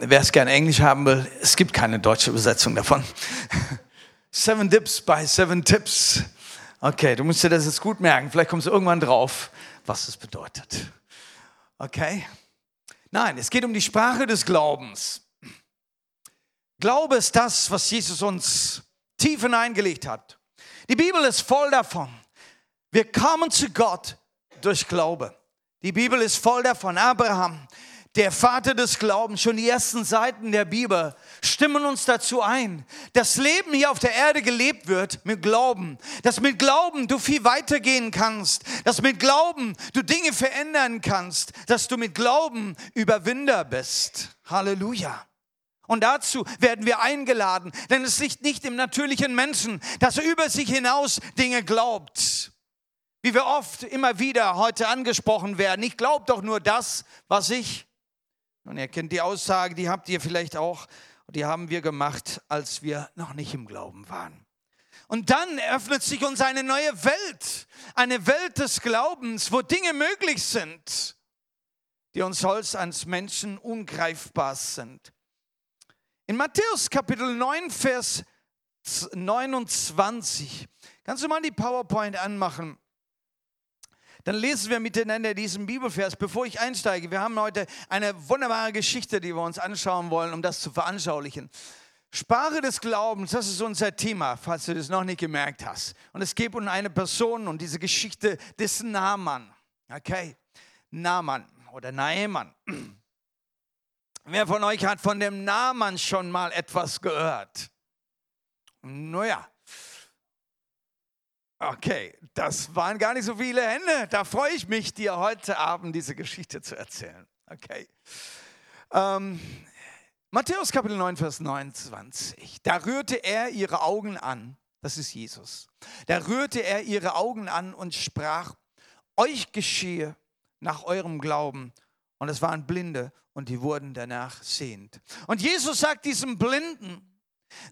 wer es gerne Englisch haben will, es gibt keine deutsche Übersetzung davon. Seven Dips bei Seven Tips. Okay, du musst dir das jetzt gut merken. Vielleicht kommst du irgendwann drauf, was es bedeutet. Okay? Nein, es geht um die Sprache des Glaubens. Glaube ist das, was Jesus uns tief hineingelegt hat. Die Bibel ist voll davon. Wir kommen zu Gott durch Glaube. Die Bibel ist voll davon. Abraham, der Vater des Glaubens, schon die ersten Seiten der Bibel stimmen uns dazu ein, dass Leben hier auf der Erde gelebt wird mit Glauben, dass mit Glauben du viel weitergehen kannst, dass mit Glauben du Dinge verändern kannst, dass du mit Glauben Überwinder bist. Halleluja. Und dazu werden wir eingeladen, denn es liegt nicht im natürlichen Menschen, dass er über sich hinaus Dinge glaubt. Wie wir oft immer wieder heute angesprochen werden, ich glaube doch nur das, was ich und ihr kennt die Aussage, die habt ihr vielleicht auch, die haben wir gemacht, als wir noch nicht im Glauben waren. Und dann öffnet sich uns eine neue Welt, eine Welt des Glaubens, wo Dinge möglich sind, die uns als Menschen ungreifbar sind. In Matthäus Kapitel 9, Vers 29, kannst du mal die PowerPoint anmachen? Dann lesen wir miteinander diesen Bibelvers, bevor ich einsteige. Wir haben heute eine wunderbare Geschichte, die wir uns anschauen wollen, um das zu veranschaulichen. Sprache des Glaubens, das ist unser Thema, falls du das noch nicht gemerkt hast. Und es geht um eine Person und diese Geschichte des Naaman. Okay, Naaman oder Naeman. Wer von euch hat von dem Naaman schon mal etwas gehört? Naja, Okay, das waren gar nicht so viele Hände. Da freue ich mich, dir heute Abend diese Geschichte zu erzählen. Okay. Ähm, Matthäus Kapitel 9, Vers 29. Da rührte er ihre Augen an. Das ist Jesus. Da rührte er ihre Augen an und sprach, euch geschehe nach eurem Glauben. Und es waren Blinde und die wurden danach sehend. Und Jesus sagt diesem Blinden,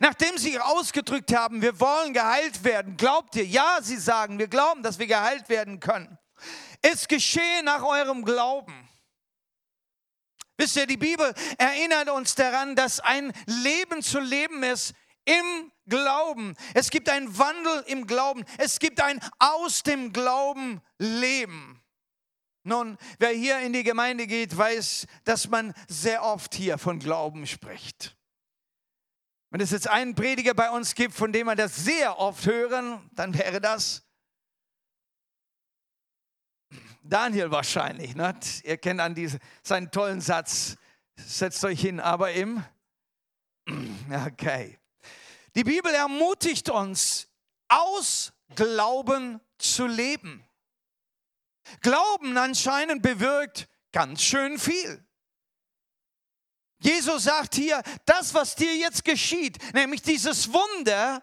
Nachdem sie ausgedrückt haben, wir wollen geheilt werden, glaubt ihr? Ja, sie sagen, wir glauben, dass wir geheilt werden können. Es geschehe nach eurem Glauben. Wisst ihr, die Bibel erinnert uns daran, dass ein Leben zu leben ist im Glauben. Es gibt einen Wandel im Glauben. Es gibt ein aus dem Glauben Leben. Nun, wer hier in die Gemeinde geht, weiß, dass man sehr oft hier von Glauben spricht. Wenn es jetzt einen Prediger bei uns gibt, von dem wir das sehr oft hören, dann wäre das Daniel wahrscheinlich. Ne? Ihr kennt an diese, seinen tollen Satz, setzt euch hin, aber im... Okay. Die Bibel ermutigt uns, aus Glauben zu leben. Glauben anscheinend bewirkt ganz schön viel. Jesus sagt hier, das, was dir jetzt geschieht, nämlich dieses Wunder,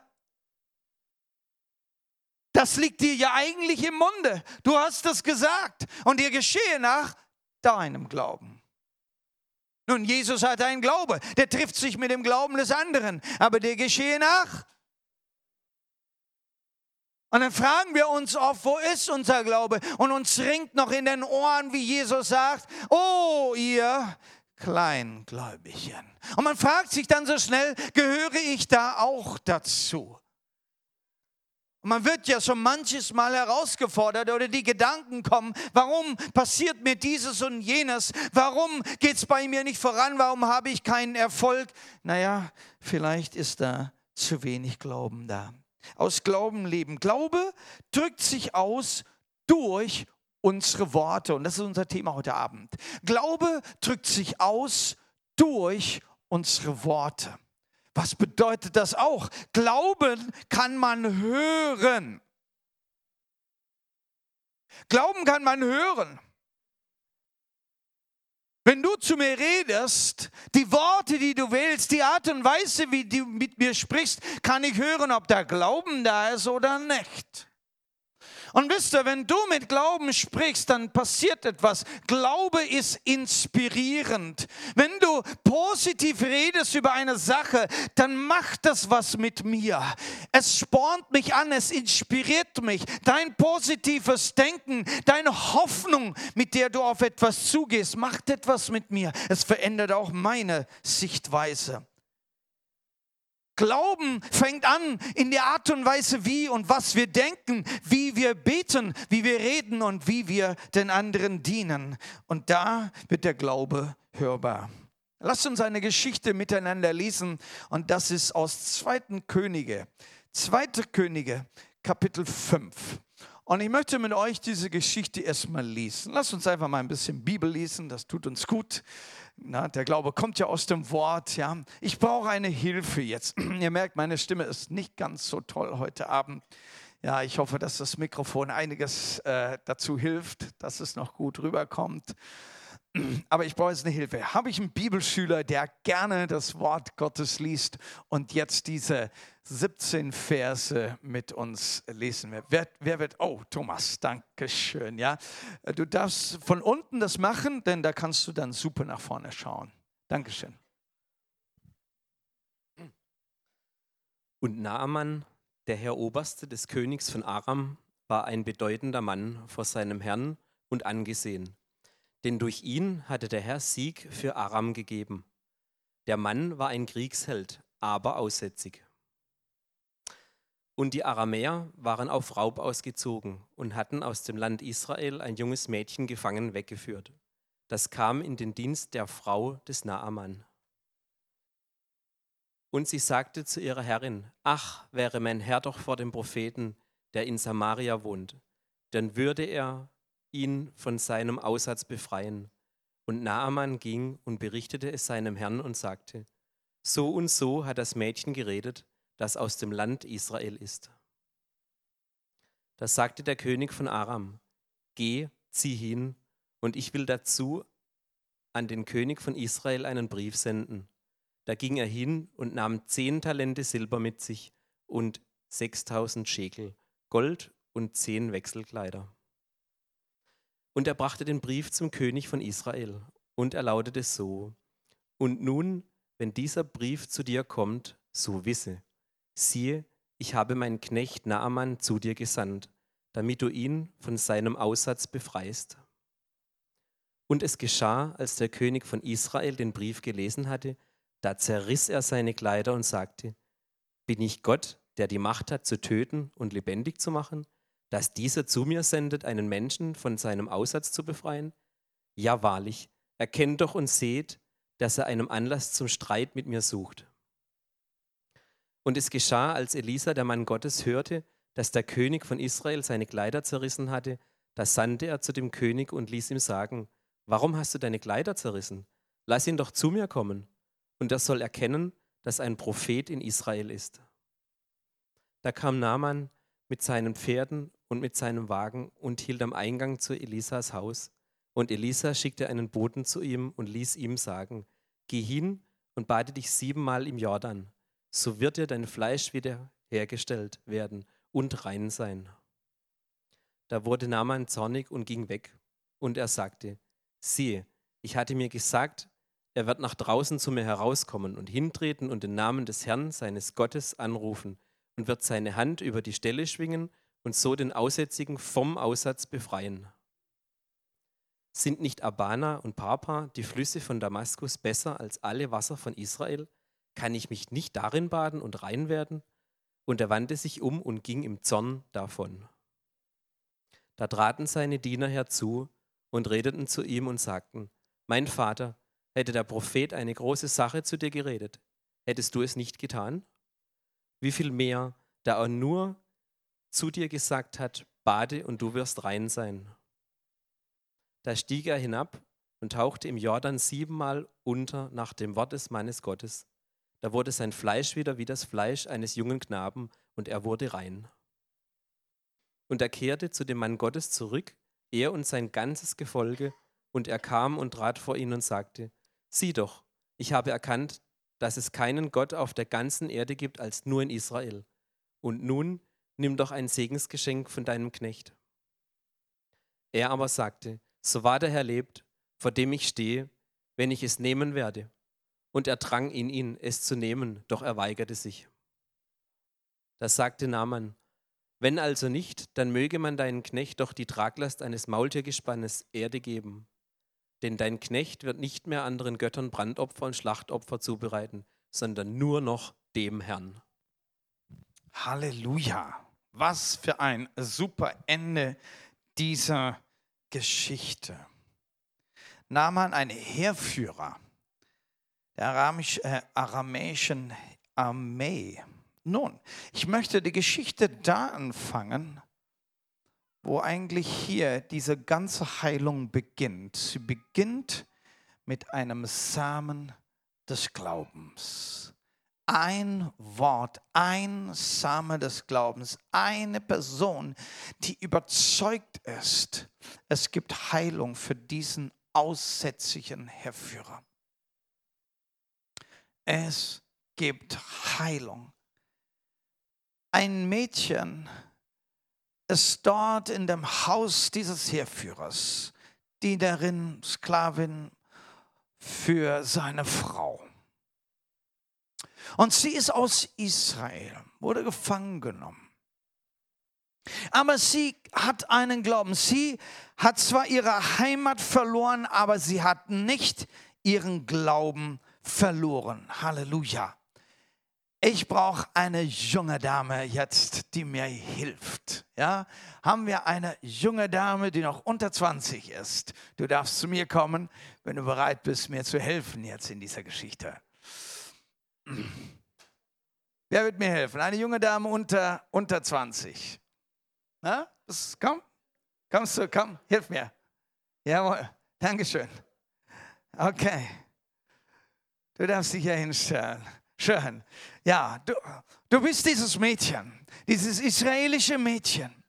das liegt dir ja eigentlich im Munde. Du hast es gesagt und dir geschehe nach deinem Glauben. Nun, Jesus hat einen Glaube, der trifft sich mit dem Glauben des anderen, aber der geschehe nach. Und dann fragen wir uns oft, wo ist unser Glaube? Und uns ringt noch in den Ohren, wie Jesus sagt, oh ihr Kleingläubigchen. Und man fragt sich dann so schnell, gehöre ich da auch dazu? Und man wird ja so manches Mal herausgefordert oder die Gedanken kommen, warum passiert mir dieses und jenes? Warum geht es bei mir nicht voran? Warum habe ich keinen Erfolg? Naja, vielleicht ist da zu wenig Glauben da. Aus Glauben leben. Glaube drückt sich aus durch unsere Worte. Und das ist unser Thema heute Abend. Glaube drückt sich aus durch unsere Worte. Was bedeutet das auch? Glauben kann man hören. Glauben kann man hören. Wenn du zu mir redest, die Worte, die du wählst, die Art und Weise, wie du mit mir sprichst, kann ich hören, ob da Glauben da ist oder nicht. Und wisst ihr, wenn du mit Glauben sprichst, dann passiert etwas. Glaube ist inspirierend. Wenn du positiv redest über eine Sache, dann macht das was mit mir. Es spornt mich an, es inspiriert mich. Dein positives Denken, deine Hoffnung, mit der du auf etwas zugehst, macht etwas mit mir. Es verändert auch meine Sichtweise. Glauben fängt an in der Art und Weise, wie und was wir denken, wie wir beten, wie wir reden und wie wir den anderen dienen. Und da wird der Glaube hörbar. Lasst uns eine Geschichte miteinander lesen und das ist aus 2. Könige. 2. Könige, Kapitel 5. Und ich möchte mit euch diese Geschichte erstmal lesen. Lasst uns einfach mal ein bisschen Bibel lesen, das tut uns gut. Na, der Glaube kommt ja aus dem Wort. Ja. Ich brauche eine Hilfe jetzt. Ihr merkt, meine Stimme ist nicht ganz so toll heute Abend. Ja, ich hoffe, dass das Mikrofon einiges äh, dazu hilft, dass es noch gut rüberkommt. Aber ich brauche jetzt eine Hilfe. Habe ich einen Bibelschüler, der gerne das Wort Gottes liest und jetzt diese 17 Verse mit uns lesen wird? Wer, wer wird? Oh, Thomas, danke schön. Ja, du darfst von unten das machen, denn da kannst du dann super nach vorne schauen. Dankeschön. Und Naaman, der Herr Oberste des Königs von Aram, war ein bedeutender Mann vor seinem Herrn und angesehen denn durch ihn hatte der Herr Sieg für Aram gegeben. Der Mann war ein Kriegsheld, aber aussätzig. Und die Aramäer waren auf Raub ausgezogen und hatten aus dem Land Israel ein junges Mädchen gefangen weggeführt. Das kam in den Dienst der Frau des Naaman. Und sie sagte zu ihrer Herrin, ach, wäre mein Herr doch vor dem Propheten, der in Samaria wohnt, dann würde er ihn von seinem Aussatz befreien. Und Naaman ging und berichtete es seinem Herrn und sagte, so und so hat das Mädchen geredet, das aus dem Land Israel ist. Da sagte der König von Aram, geh, zieh hin, und ich will dazu an den König von Israel einen Brief senden. Da ging er hin und nahm zehn Talente Silber mit sich und sechstausend Schekel Gold und zehn Wechselkleider. Und er brachte den Brief zum König von Israel. Und er lautete so, und nun, wenn dieser Brief zu dir kommt, so wisse, siehe, ich habe meinen Knecht Naaman zu dir gesandt, damit du ihn von seinem Aussatz befreist. Und es geschah, als der König von Israel den Brief gelesen hatte, da zerriss er seine Kleider und sagte, bin ich Gott, der die Macht hat zu töten und lebendig zu machen? Dass dieser zu mir sendet, einen Menschen von seinem Aussatz zu befreien? Ja, wahrlich, erkennt doch und seht, dass er einen Anlass zum Streit mit mir sucht. Und es geschah, als Elisa, der Mann Gottes, hörte, dass der König von Israel seine Kleider zerrissen hatte, da sandte er zu dem König und ließ ihm sagen, warum hast du deine Kleider zerrissen? Lass ihn doch zu mir kommen, und er soll erkennen, dass ein Prophet in Israel ist. Da kam Naaman mit seinen Pferden und mit seinem Wagen und hielt am Eingang zu Elisas Haus. Und Elisa schickte einen Boten zu ihm und ließ ihm sagen, geh hin und bade dich siebenmal im Jordan, so wird dir dein Fleisch wieder hergestellt werden und rein sein. Da wurde Naaman zornig und ging weg. Und er sagte, siehe, ich hatte mir gesagt, er wird nach draußen zu mir herauskommen und hintreten und den Namen des Herrn, seines Gottes, anrufen und wird seine Hand über die Stelle schwingen und so den Aussätzigen vom Aussatz befreien. Sind nicht Abana und Papa, die Flüsse von Damaskus, besser als alle Wasser von Israel? Kann ich mich nicht darin baden und rein werden? Und er wandte sich um und ging im Zorn davon. Da traten seine Diener herzu und redeten zu ihm und sagten, Mein Vater, hätte der Prophet eine große Sache zu dir geredet, hättest du es nicht getan? Wie viel mehr, da er nur zu dir gesagt hat, bade und du wirst rein sein. Da stieg er hinab und tauchte im Jordan siebenmal unter nach dem Wort des Mannes Gottes. Da wurde sein Fleisch wieder wie das Fleisch eines jungen Knaben und er wurde rein. Und er kehrte zu dem Mann Gottes zurück, er und sein ganzes Gefolge, und er kam und trat vor ihn und sagte, sieh doch, ich habe erkannt, dass es keinen Gott auf der ganzen Erde gibt als nur in Israel. Und nun nimm doch ein Segensgeschenk von deinem Knecht. Er aber sagte, so wahr der Herr lebt, vor dem ich stehe, wenn ich es nehmen werde. Und er drang in ihn, es zu nehmen, doch er weigerte sich. Da sagte Naaman, wenn also nicht, dann möge man deinen Knecht doch die Traglast eines Maultiergespannes Erde geben. Denn dein Knecht wird nicht mehr anderen Göttern Brandopfer und Schlachtopfer zubereiten, sondern nur noch dem Herrn. Halleluja. Was für ein super Ende dieser Geschichte. Naaman, ein Heerführer der äh, aramäischen Armee. Nun, ich möchte die Geschichte da anfangen, wo eigentlich hier diese ganze Heilung beginnt. Sie beginnt mit einem Samen des Glaubens. Ein Wort, ein Same des Glaubens, eine Person, die überzeugt ist, es gibt Heilung für diesen aussätzigen Herrführer. Es gibt Heilung. Ein Mädchen ist dort in dem Haus dieses Heerführers, Dienerin, Sklavin für seine Frau. Und sie ist aus Israel, wurde gefangen genommen. Aber sie hat einen Glauben. Sie hat zwar ihre Heimat verloren, aber sie hat nicht ihren Glauben verloren. Halleluja. Ich brauche eine junge Dame jetzt, die mir hilft. Ja, haben wir eine junge Dame, die noch unter 20 ist? Du darfst zu mir kommen, wenn du bereit bist, mir zu helfen jetzt in dieser Geschichte. Wer wird mir helfen? Eine junge Dame unter, unter 20. Na, das, komm, kommst du, komm, hilf mir. Jawohl, Dankeschön. Okay, du darfst dich hier hinstellen. Schön. Ja, du, du bist dieses Mädchen, dieses israelische Mädchen,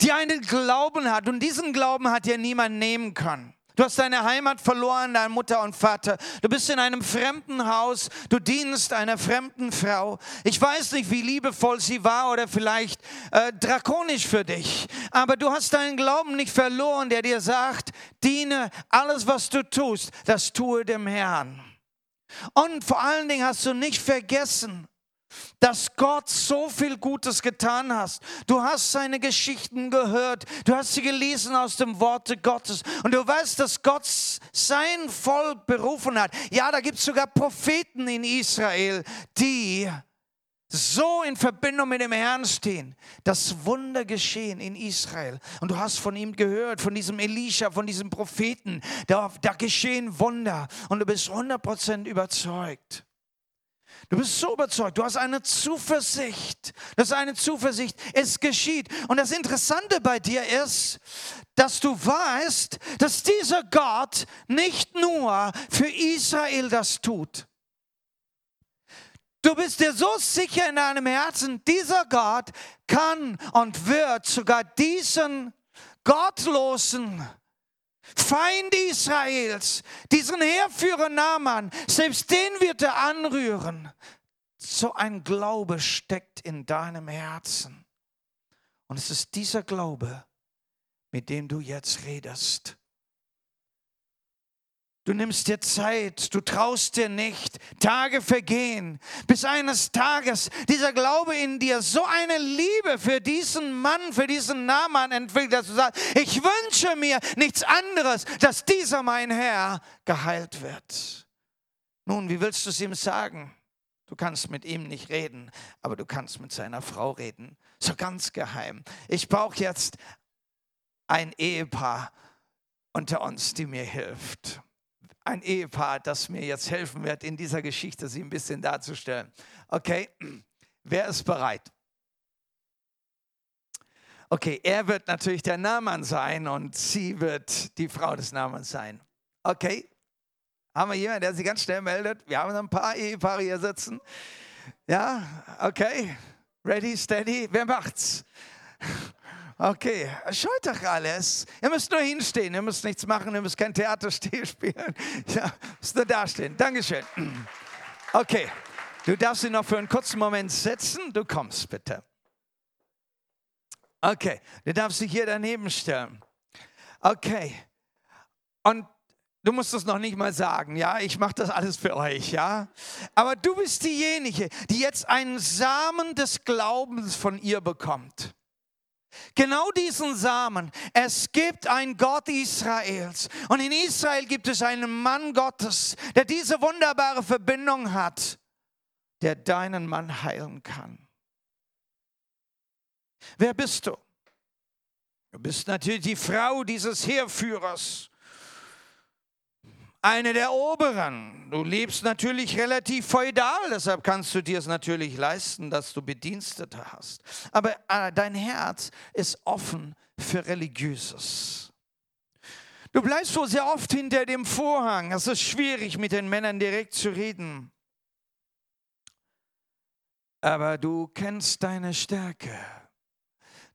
die einen Glauben hat und diesen Glauben hat dir niemand nehmen können. Du hast deine Heimat verloren, deine Mutter und Vater. Du bist in einem fremden Haus. Du dienst einer fremden Frau. Ich weiß nicht, wie liebevoll sie war oder vielleicht äh, drakonisch für dich. Aber du hast deinen Glauben nicht verloren, der dir sagt, diene alles, was du tust, das tue dem Herrn. Und vor allen Dingen hast du nicht vergessen, dass Gott so viel Gutes getan hast. Du hast seine Geschichten gehört, du hast sie gelesen aus dem Worte Gottes und du weißt, dass Gott sein Volk berufen hat. Ja, da gibt es sogar Propheten in Israel, die so in Verbindung mit dem Herrn stehen, dass Wunder geschehen in Israel. Und du hast von ihm gehört, von diesem Elisha, von diesem Propheten. Da, da geschehen Wunder und du bist 100% überzeugt. Du bist so überzeugt, du hast eine Zuversicht. Das ist eine Zuversicht, es geschieht. Und das Interessante bei dir ist, dass du weißt, dass dieser Gott nicht nur für Israel das tut. Du bist dir so sicher in deinem Herzen, dieser Gott kann und wird sogar diesen gottlosen Feind Israels, diesen Heerführer Naaman, selbst den wird er anrühren. So ein Glaube steckt in deinem Herzen. Und es ist dieser Glaube, mit dem du jetzt redest. Du nimmst dir Zeit, du traust dir nicht. Tage vergehen, bis eines Tages dieser Glaube in dir so eine Liebe für diesen Mann, für diesen Naaman entwickelt, dass du sagst, ich wünsche mir nichts anderes, dass dieser mein Herr geheilt wird. Nun, wie willst du es ihm sagen? Du kannst mit ihm nicht reden, aber du kannst mit seiner Frau reden. So ganz geheim. Ich brauche jetzt ein Ehepaar unter uns, die mir hilft ein Ehepaar, das mir jetzt helfen wird, in dieser Geschichte sie ein bisschen darzustellen. Okay, wer ist bereit? Okay, er wird natürlich der Naaman sein und sie wird die Frau des Namens sein. Okay, haben wir jemanden, der sich ganz schnell meldet? Wir haben ein paar Ehepaare hier sitzen. Ja, okay, ready, steady, wer macht's? Okay, schaut doch alles. Ihr müsst nur hinstehen, ihr müsst nichts machen, ihr müsst kein Theaterspiel spielen. Ja, müsst nur dastehen. Dankeschön. Okay, du darfst dich noch für einen kurzen Moment setzen. Du kommst bitte. Okay, du darfst dich hier daneben stellen. Okay. Und du musst es noch nicht mal sagen, ja? Ich mache das alles für euch, ja? Aber du bist diejenige, die jetzt einen Samen des Glaubens von ihr bekommt. Genau diesen Samen. Es gibt einen Gott Israels. Und in Israel gibt es einen Mann Gottes, der diese wunderbare Verbindung hat, der deinen Mann heilen kann. Wer bist du? Du bist natürlich die Frau dieses Heerführers eine der Oberen. Du lebst natürlich relativ feudal, deshalb kannst du dir es natürlich leisten, dass du Bedienstete hast. Aber äh, dein Herz ist offen für Religiöses. Du bleibst so sehr oft hinter dem Vorhang. Es ist schwierig, mit den Männern direkt zu reden. Aber du kennst deine Stärke,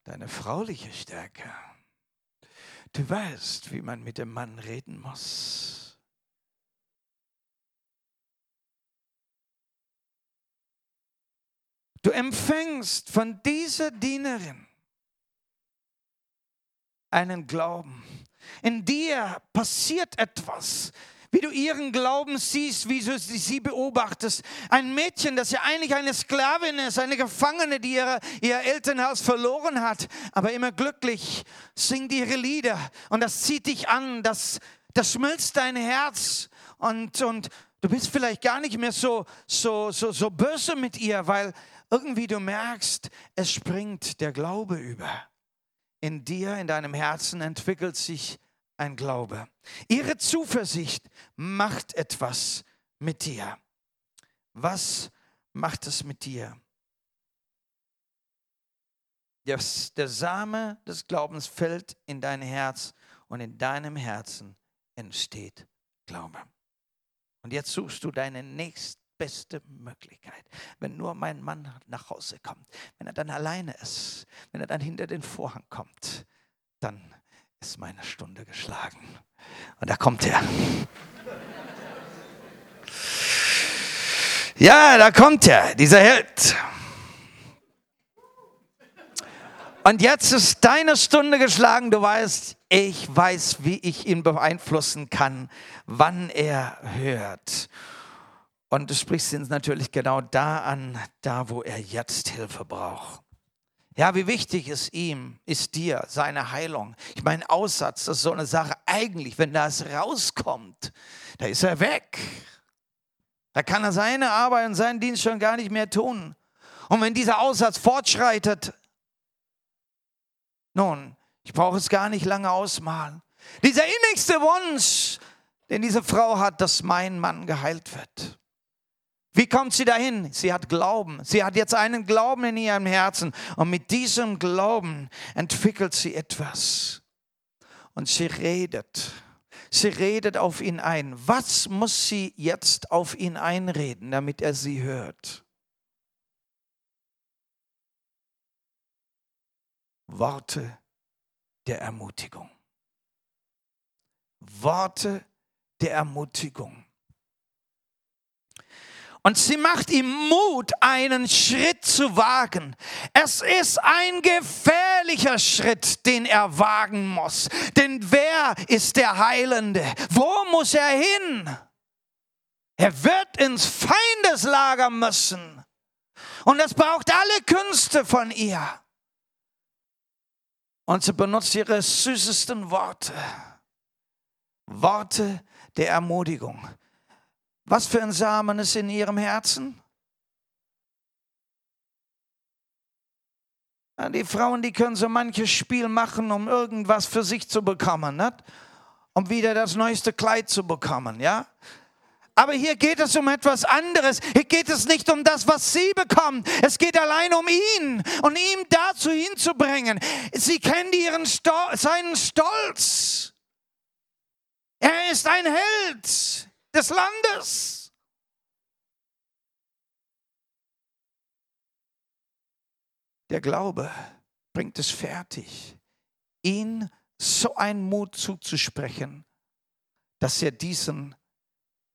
deine frauliche Stärke. Du weißt, wie man mit dem Mann reden muss. Du empfängst von dieser Dienerin einen Glauben. In dir passiert etwas, wie du ihren Glauben siehst, wie du sie beobachtest. Ein Mädchen, das ja eigentlich eine Sklavin ist, eine Gefangene, die ihre, ihr Elternhaus verloren hat, aber immer glücklich, singt ihre Lieder und das zieht dich an, das, das schmilzt dein Herz und, und du bist vielleicht gar nicht mehr so, so, so, so böse mit ihr, weil irgendwie du merkst, es springt der Glaube über. In dir, in deinem Herzen entwickelt sich ein Glaube. Ihre Zuversicht macht etwas mit dir. Was macht es mit dir? Das, der Same des Glaubens fällt in dein Herz und in deinem Herzen entsteht Glaube. Und jetzt suchst du deine nächste beste Möglichkeit. Wenn nur mein Mann nach Hause kommt, wenn er dann alleine ist, wenn er dann hinter den Vorhang kommt, dann ist meine Stunde geschlagen. Und da kommt er. Ja, da kommt er, dieser Held. Und jetzt ist deine Stunde geschlagen. Du weißt, ich weiß, wie ich ihn beeinflussen kann, wann er hört. Und du sprichst ihn natürlich genau da an, da wo er jetzt Hilfe braucht. Ja, wie wichtig ist ihm, ist dir seine Heilung. Ich meine, Aussatz, das ist so eine Sache. Eigentlich, wenn das rauskommt, da ist er weg. Da kann er seine Arbeit und seinen Dienst schon gar nicht mehr tun. Und wenn dieser Aussatz fortschreitet, nun, ich brauche es gar nicht lange ausmalen. Dieser innigste Wunsch, den diese Frau hat, dass mein Mann geheilt wird. Wie kommt sie dahin? Sie hat Glauben. Sie hat jetzt einen Glauben in ihrem Herzen. Und mit diesem Glauben entwickelt sie etwas. Und sie redet. Sie redet auf ihn ein. Was muss sie jetzt auf ihn einreden, damit er sie hört? Worte der Ermutigung. Worte der Ermutigung. Und sie macht ihm Mut, einen Schritt zu wagen. Es ist ein gefährlicher Schritt, den er wagen muss. Denn wer ist der Heilende? Wo muss er hin? Er wird ins Feindeslager müssen. Und es braucht alle Künste von ihr. Und sie benutzt ihre süßesten Worte. Worte der Ermutigung. Was für ein Samen ist in ihrem Herzen? Die Frauen, die können so manches Spiel machen, um irgendwas für sich zu bekommen, nicht? um wieder das neueste Kleid zu bekommen, ja? Aber hier geht es um etwas anderes. Hier geht es nicht um das, was sie bekommt. Es geht allein um ihn und ihm dazu hinzubringen. Sie kennt ihren Stol seinen Stolz. Er ist ein Held des Landes. Der Glaube bringt es fertig, ihn so einen Mut zuzusprechen, dass er diesen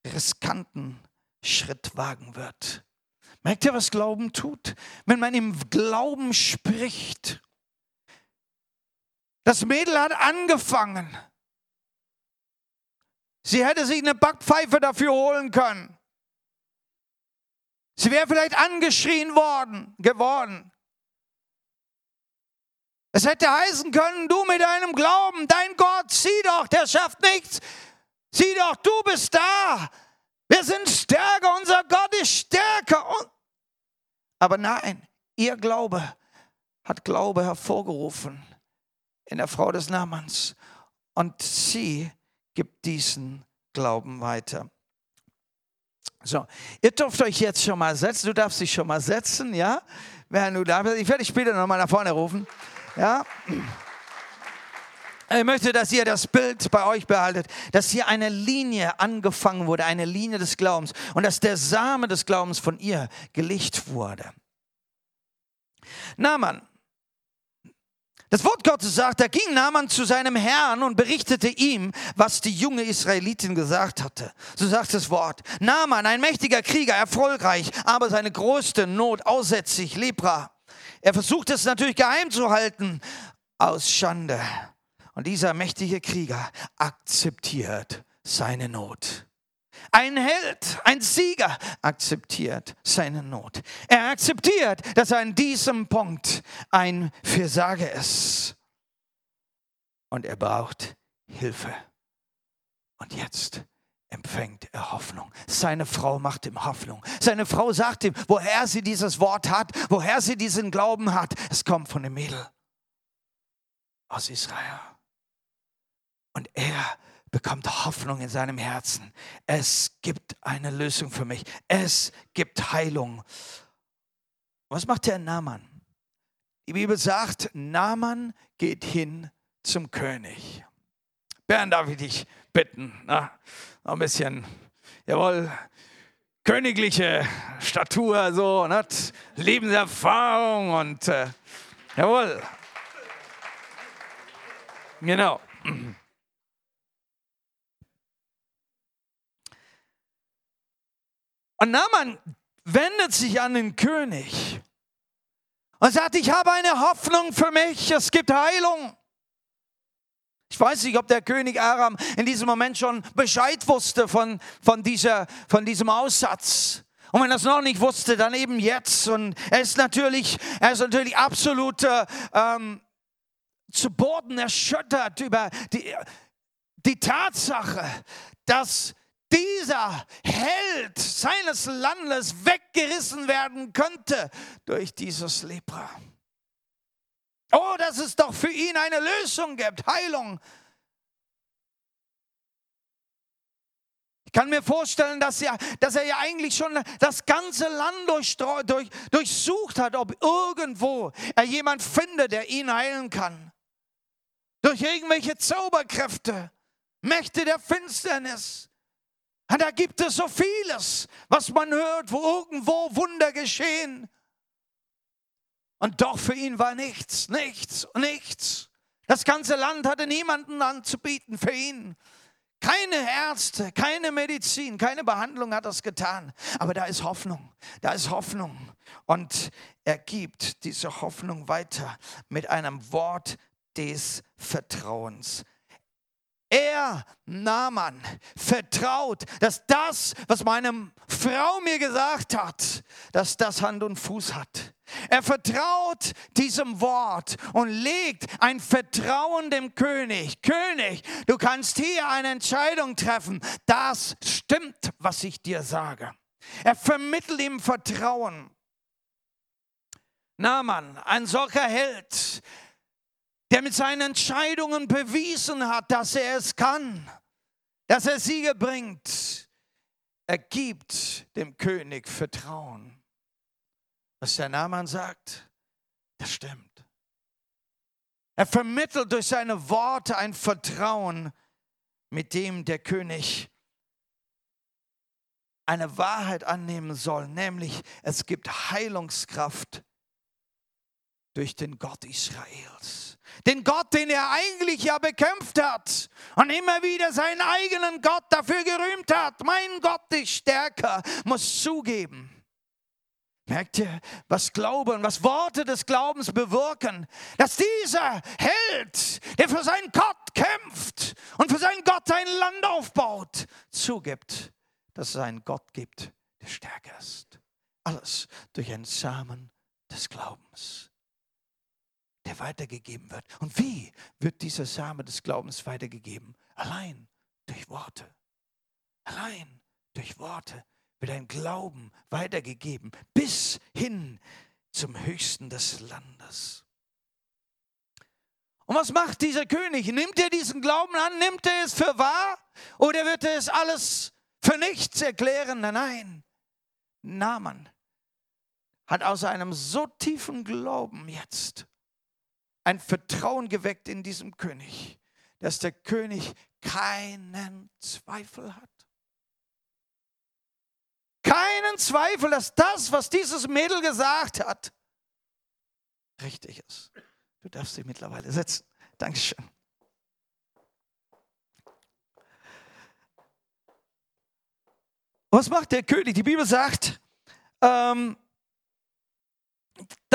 riskanten Schritt wagen wird. Merkt ihr, was Glauben tut? Wenn man im Glauben spricht, Das Mädel hat angefangen. Sie hätte sich eine Backpfeife dafür holen können. Sie wäre vielleicht angeschrien worden, geworden. Es hätte heißen können, du mit deinem Glauben, dein Gott, sieh doch, der schafft nichts. Sieh doch, du bist da. Wir sind stärker, unser Gott ist stärker. Aber nein, ihr Glaube hat Glaube hervorgerufen in der Frau des Namens. Und sie gibt diesen Glauben weiter. So, ihr dürft euch jetzt schon mal setzen. Du darfst dich schon mal setzen, ja? Wenn du da bist. Ich werde dich später nochmal nach vorne rufen. Ja? Ich möchte, dass ihr das Bild bei euch behaltet, dass hier eine Linie angefangen wurde, eine Linie des Glaubens und dass der Same des Glaubens von ihr gelicht wurde. Naaman. Das Wort Gottes sagt, da ging Naaman zu seinem Herrn und berichtete ihm, was die junge Israelitin gesagt hatte. So sagt das Wort. Naaman, ein mächtiger Krieger, erfolgreich, aber seine größte Not aussätzlich, Lepra. Er versucht es natürlich geheim zu halten, aus Schande. Und dieser mächtige Krieger akzeptiert seine Not. Ein Held, ein Sieger akzeptiert seine Not. Er akzeptiert, dass er an diesem Punkt ein Versager ist. Und er braucht Hilfe. Und jetzt empfängt er Hoffnung. Seine Frau macht ihm Hoffnung. Seine Frau sagt ihm, woher sie dieses Wort hat, woher sie diesen Glauben hat. Es kommt von dem Mädel aus Israel. Und er bekommt Hoffnung in seinem Herzen. Es gibt eine Lösung für mich. Es gibt Heilung. Was macht der Naaman? Die Bibel sagt, Naaman geht hin zum König. Bernd, darf ich dich bitten? Na, noch ein bisschen, jawohl, königliche Statur, so, ne? Lebenserfahrung und äh, jawohl. Genau. Und Naaman wendet sich an den König und sagt, ich habe eine Hoffnung für mich, es gibt Heilung. Ich weiß nicht, ob der König Aram in diesem Moment schon Bescheid wusste von, von, dieser, von diesem Aussatz. Und wenn er es noch nicht wusste, dann eben jetzt. Und er ist natürlich, er ist natürlich absolut äh, ähm, zu Boden erschüttert über die, die Tatsache, dass dieser Held seines Landes weggerissen werden könnte durch dieses Lepra. Oh, dass es doch für ihn eine Lösung gibt, Heilung. Ich kann mir vorstellen, dass er, dass er ja eigentlich schon das ganze Land durch, durch, durchsucht hat, ob irgendwo er jemand findet, der ihn heilen kann. Durch irgendwelche Zauberkräfte, Mächte der Finsternis. Und da gibt es so vieles, was man hört, wo irgendwo Wunder geschehen. Und doch für ihn war nichts, nichts, nichts. Das ganze Land hatte niemanden anzubieten für ihn. Keine Ärzte, keine Medizin, keine Behandlung hat das getan. Aber da ist Hoffnung, da ist Hoffnung. Und er gibt diese Hoffnung weiter mit einem Wort des Vertrauens. Er, Naaman, vertraut, dass das, was meine Frau mir gesagt hat, dass das Hand und Fuß hat. Er vertraut diesem Wort und legt ein Vertrauen dem König. König, du kannst hier eine Entscheidung treffen. Das stimmt, was ich dir sage. Er vermittelt ihm Vertrauen. Naaman, ein solcher Held, der mit seinen Entscheidungen bewiesen hat, dass er es kann, dass er Siege bringt. Er gibt dem König Vertrauen. Was der Naaman sagt, das stimmt. Er vermittelt durch seine Worte ein Vertrauen, mit dem der König eine Wahrheit annehmen soll, nämlich es gibt Heilungskraft durch den Gott Israels. Den Gott, den er eigentlich ja bekämpft hat und immer wieder seinen eigenen Gott dafür gerühmt hat. Mein Gott ist stärker, muss zugeben. Merkt ihr, was Glaube und was Worte des Glaubens bewirken? Dass dieser Held, der für seinen Gott kämpft und für seinen Gott ein Land aufbaut, zugibt, dass es einen Gott gibt, der stärker ist. Alles durch einen Samen des Glaubens, der weitergegeben wird. Und wie wird dieser Same des Glaubens weitergegeben? Allein durch Worte. Allein durch Worte wird ein Glauben weitergegeben bis hin zum Höchsten des Landes. Und was macht dieser König? Nimmt er diesen Glauben an? Nimmt er es für wahr? Oder wird er es alles für nichts erklären? Nein, Naaman hat aus einem so tiefen Glauben jetzt ein Vertrauen geweckt in diesem König, dass der König keinen Zweifel hat. Keinen Zweifel, dass das, was dieses Mädel gesagt hat, richtig ist. Du darfst dich mittlerweile setzen. Dankeschön. Was macht der König? Die Bibel sagt, ähm,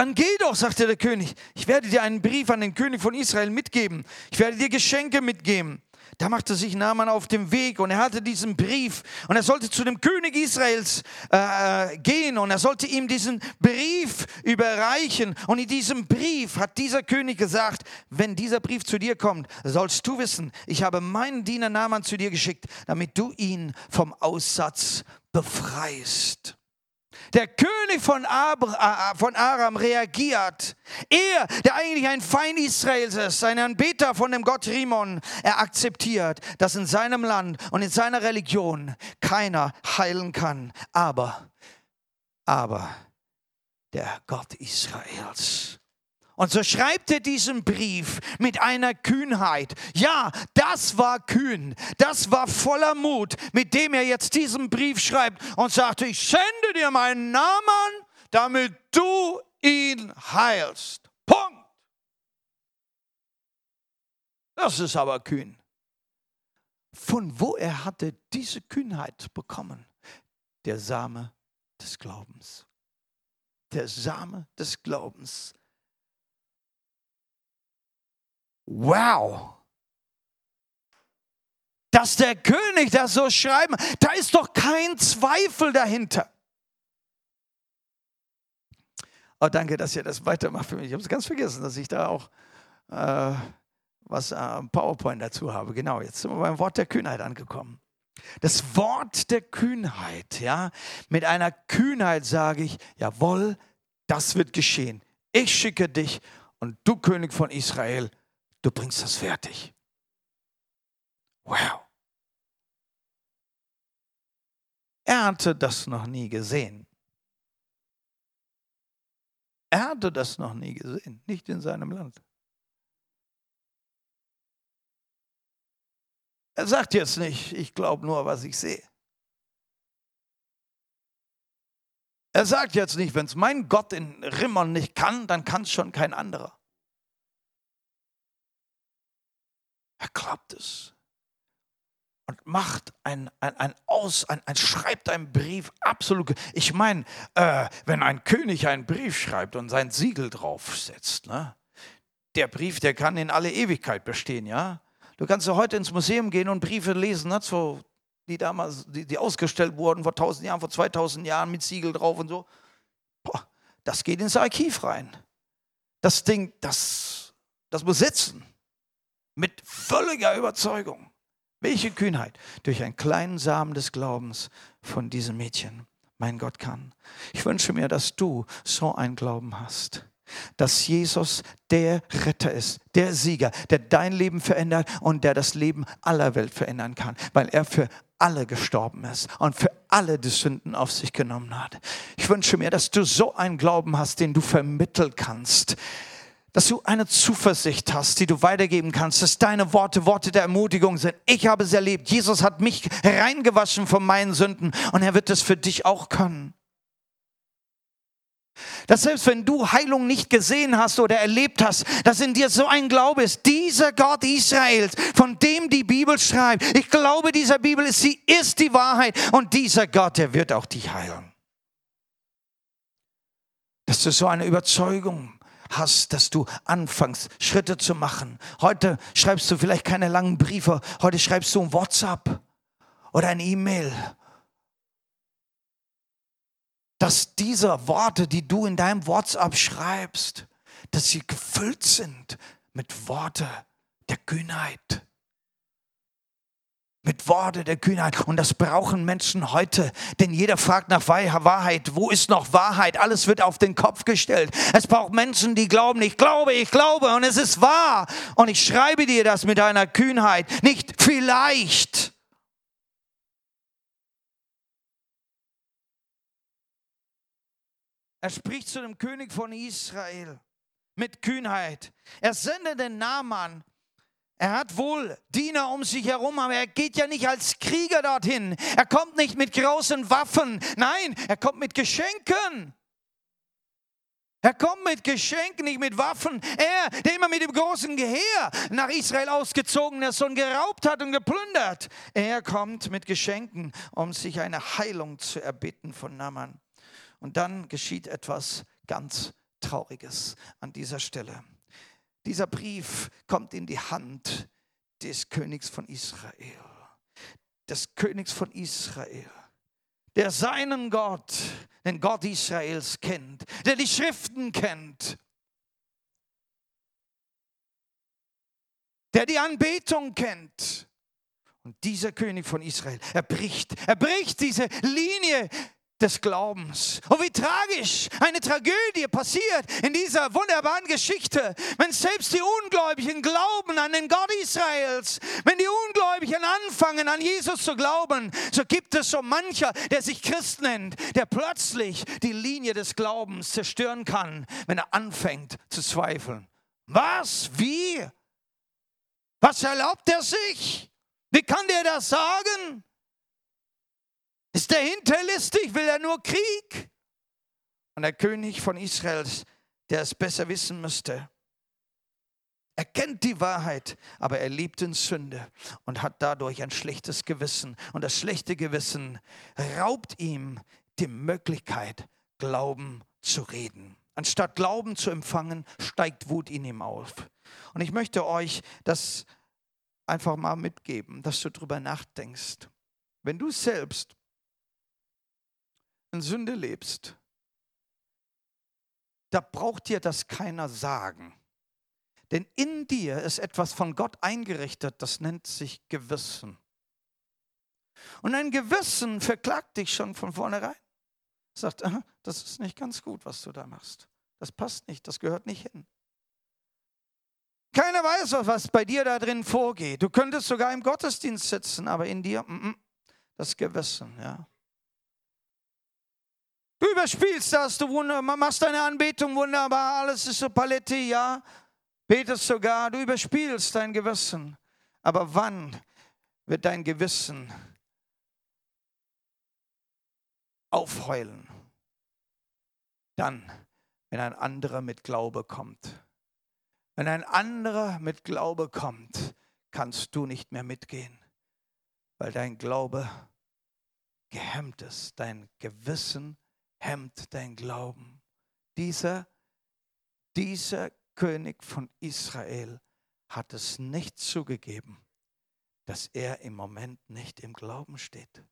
dann geh doch, sagte der König. Ich werde dir einen Brief an den König von Israel mitgeben. Ich werde dir Geschenke mitgeben. Da machte sich Naaman auf den Weg und er hatte diesen Brief und er sollte zu dem König Israels äh, gehen und er sollte ihm diesen Brief überreichen. Und in diesem Brief hat dieser König gesagt, wenn dieser Brief zu dir kommt, sollst du wissen, ich habe meinen Diener Naaman zu dir geschickt, damit du ihn vom Aussatz befreist. Der König von, Abra, äh, von Aram reagiert. Er, der eigentlich ein Feind Israels ist, ein Anbeter von dem Gott Rimon, er akzeptiert, dass in seinem Land und in seiner Religion keiner heilen kann. Aber, aber der Gott Israels und so schreibt er diesen Brief mit einer Kühnheit. Ja, das war kühn. Das war voller Mut, mit dem er jetzt diesen Brief schreibt und sagt, ich sende dir meinen Namen, damit du ihn heilst. Punkt. Das ist aber kühn. Von wo er hatte diese Kühnheit bekommen? Der Same des Glaubens. Der Same des Glaubens wow, dass der König das so schreiben, da ist doch kein Zweifel dahinter. Oh, danke, dass ihr das weitermacht für mich. Ich habe es ganz vergessen, dass ich da auch äh, was äh, PowerPoint dazu habe. Genau, jetzt sind wir beim Wort der Kühnheit angekommen. Das Wort der Kühnheit, ja, mit einer Kühnheit sage ich, jawohl, das wird geschehen. Ich schicke dich und du König von Israel, du bringst das fertig. Wow. Er hatte das noch nie gesehen. Er hatte das noch nie gesehen, nicht in seinem Land. Er sagt jetzt nicht, ich glaube nur, was ich sehe. Er sagt jetzt nicht, wenn es mein Gott in Rimmern nicht kann, dann kann es schon kein anderer. Er glaubt es und macht ein, ein, ein Aus, ein, ein schreibt einen Brief, absolut. Ich meine, äh, wenn ein König einen Brief schreibt und sein Siegel draufsetzt, ne? der Brief, der kann in alle Ewigkeit bestehen, ja. Du kannst ja heute ins Museum gehen und Briefe lesen, ne? so, die damals, die, die ausgestellt wurden vor 1000 Jahren, vor 2000 Jahren mit Siegel drauf und so. Boah, das geht ins Archiv rein. Das Ding, das, das muss sitzen. Mit völliger Überzeugung. Welche Kühnheit durch einen kleinen Samen des Glaubens von diesem Mädchen mein Gott kann. Ich wünsche mir, dass du so einen Glauben hast, dass Jesus der Retter ist, der Sieger, der dein Leben verändert und der das Leben aller Welt verändern kann, weil er für alle gestorben ist und für alle die Sünden auf sich genommen hat. Ich wünsche mir, dass du so einen Glauben hast, den du vermitteln kannst dass du eine Zuversicht hast, die du weitergeben kannst, dass deine Worte Worte der Ermutigung sind. Ich habe es erlebt. Jesus hat mich reingewaschen von meinen Sünden und er wird es für dich auch können. Dass selbst wenn du Heilung nicht gesehen hast oder erlebt hast, dass in dir so ein Glaube ist, dieser Gott Israels, von dem die Bibel schreibt, ich glaube dieser Bibel ist, sie ist die Wahrheit und dieser Gott, der wird auch dich heilen. dass du so eine Überzeugung hast, dass du anfängst, Schritte zu machen. Heute schreibst du vielleicht keine langen Briefe, heute schreibst du ein WhatsApp oder ein E-Mail. Dass diese Worte, die du in deinem WhatsApp schreibst, dass sie gefüllt sind mit Worte der Kühnheit mit Worte der Kühnheit. Und das brauchen Menschen heute, denn jeder fragt nach Wahrheit. Wo ist noch Wahrheit? Alles wird auf den Kopf gestellt. Es braucht Menschen, die glauben, ich glaube, ich glaube und es ist wahr. Und ich schreibe dir das mit einer Kühnheit, nicht vielleicht. Er spricht zu dem König von Israel mit Kühnheit. Er sendet den Naaman er hat wohl Diener um sich herum, aber er geht ja nicht als Krieger dorthin. Er kommt nicht mit großen Waffen. Nein, er kommt mit Geschenken. Er kommt mit Geschenken, nicht mit Waffen. Er, der immer mit dem großen Geheer nach Israel ausgezogen ist und geraubt hat und geplündert. Er kommt mit Geschenken, um sich eine Heilung zu erbitten von Naaman. Und dann geschieht etwas ganz Trauriges an dieser Stelle. Dieser Brief kommt in die Hand des Königs von Israel. Des Königs von Israel, der seinen Gott, den Gott Israels kennt, der die Schriften kennt, der die Anbetung kennt. Und dieser König von Israel, er bricht, er bricht diese Linie des Glaubens. Und wie tragisch eine Tragödie passiert in dieser wunderbaren Geschichte, wenn selbst die Ungläubigen glauben an den Gott Israels, wenn die Ungläubigen anfangen an Jesus zu glauben, so gibt es so mancher, der sich Christ nennt, der plötzlich die Linie des Glaubens zerstören kann, wenn er anfängt zu zweifeln. Was? Wie? Was erlaubt er sich? Wie kann der das sagen? Ist der hinterlistig? Will er nur Krieg? Und der König von Israel, der es besser wissen müsste, er kennt die Wahrheit, aber er liebt in Sünde und hat dadurch ein schlechtes Gewissen. Und das schlechte Gewissen raubt ihm die Möglichkeit, Glauben zu reden. Anstatt Glauben zu empfangen, steigt Wut in ihm auf. Und ich möchte euch das einfach mal mitgeben, dass du darüber nachdenkst. Wenn du selbst in Sünde lebst, da braucht dir das keiner sagen. Denn in dir ist etwas von Gott eingerichtet, das nennt sich Gewissen. Und ein Gewissen verklagt dich schon von vornherein. Sagt, das ist nicht ganz gut, was du da machst. Das passt nicht, das gehört nicht hin. Keiner weiß, was bei dir da drin vorgeht. Du könntest sogar im Gottesdienst sitzen, aber in dir, mm, mm, das Gewissen, ja. Du überspielst das, du machst deine Anbetung wunderbar, alles ist so Palette, ja. Betest sogar, du überspielst dein Gewissen. Aber wann wird dein Gewissen aufheulen? Dann, wenn ein anderer mit Glaube kommt. Wenn ein anderer mit Glaube kommt, kannst du nicht mehr mitgehen, weil dein Glaube gehemmt ist, dein Gewissen hemmt dein Glauben. Dieser, dieser König von Israel hat es nicht zugegeben, dass er im Moment nicht im Glauben steht.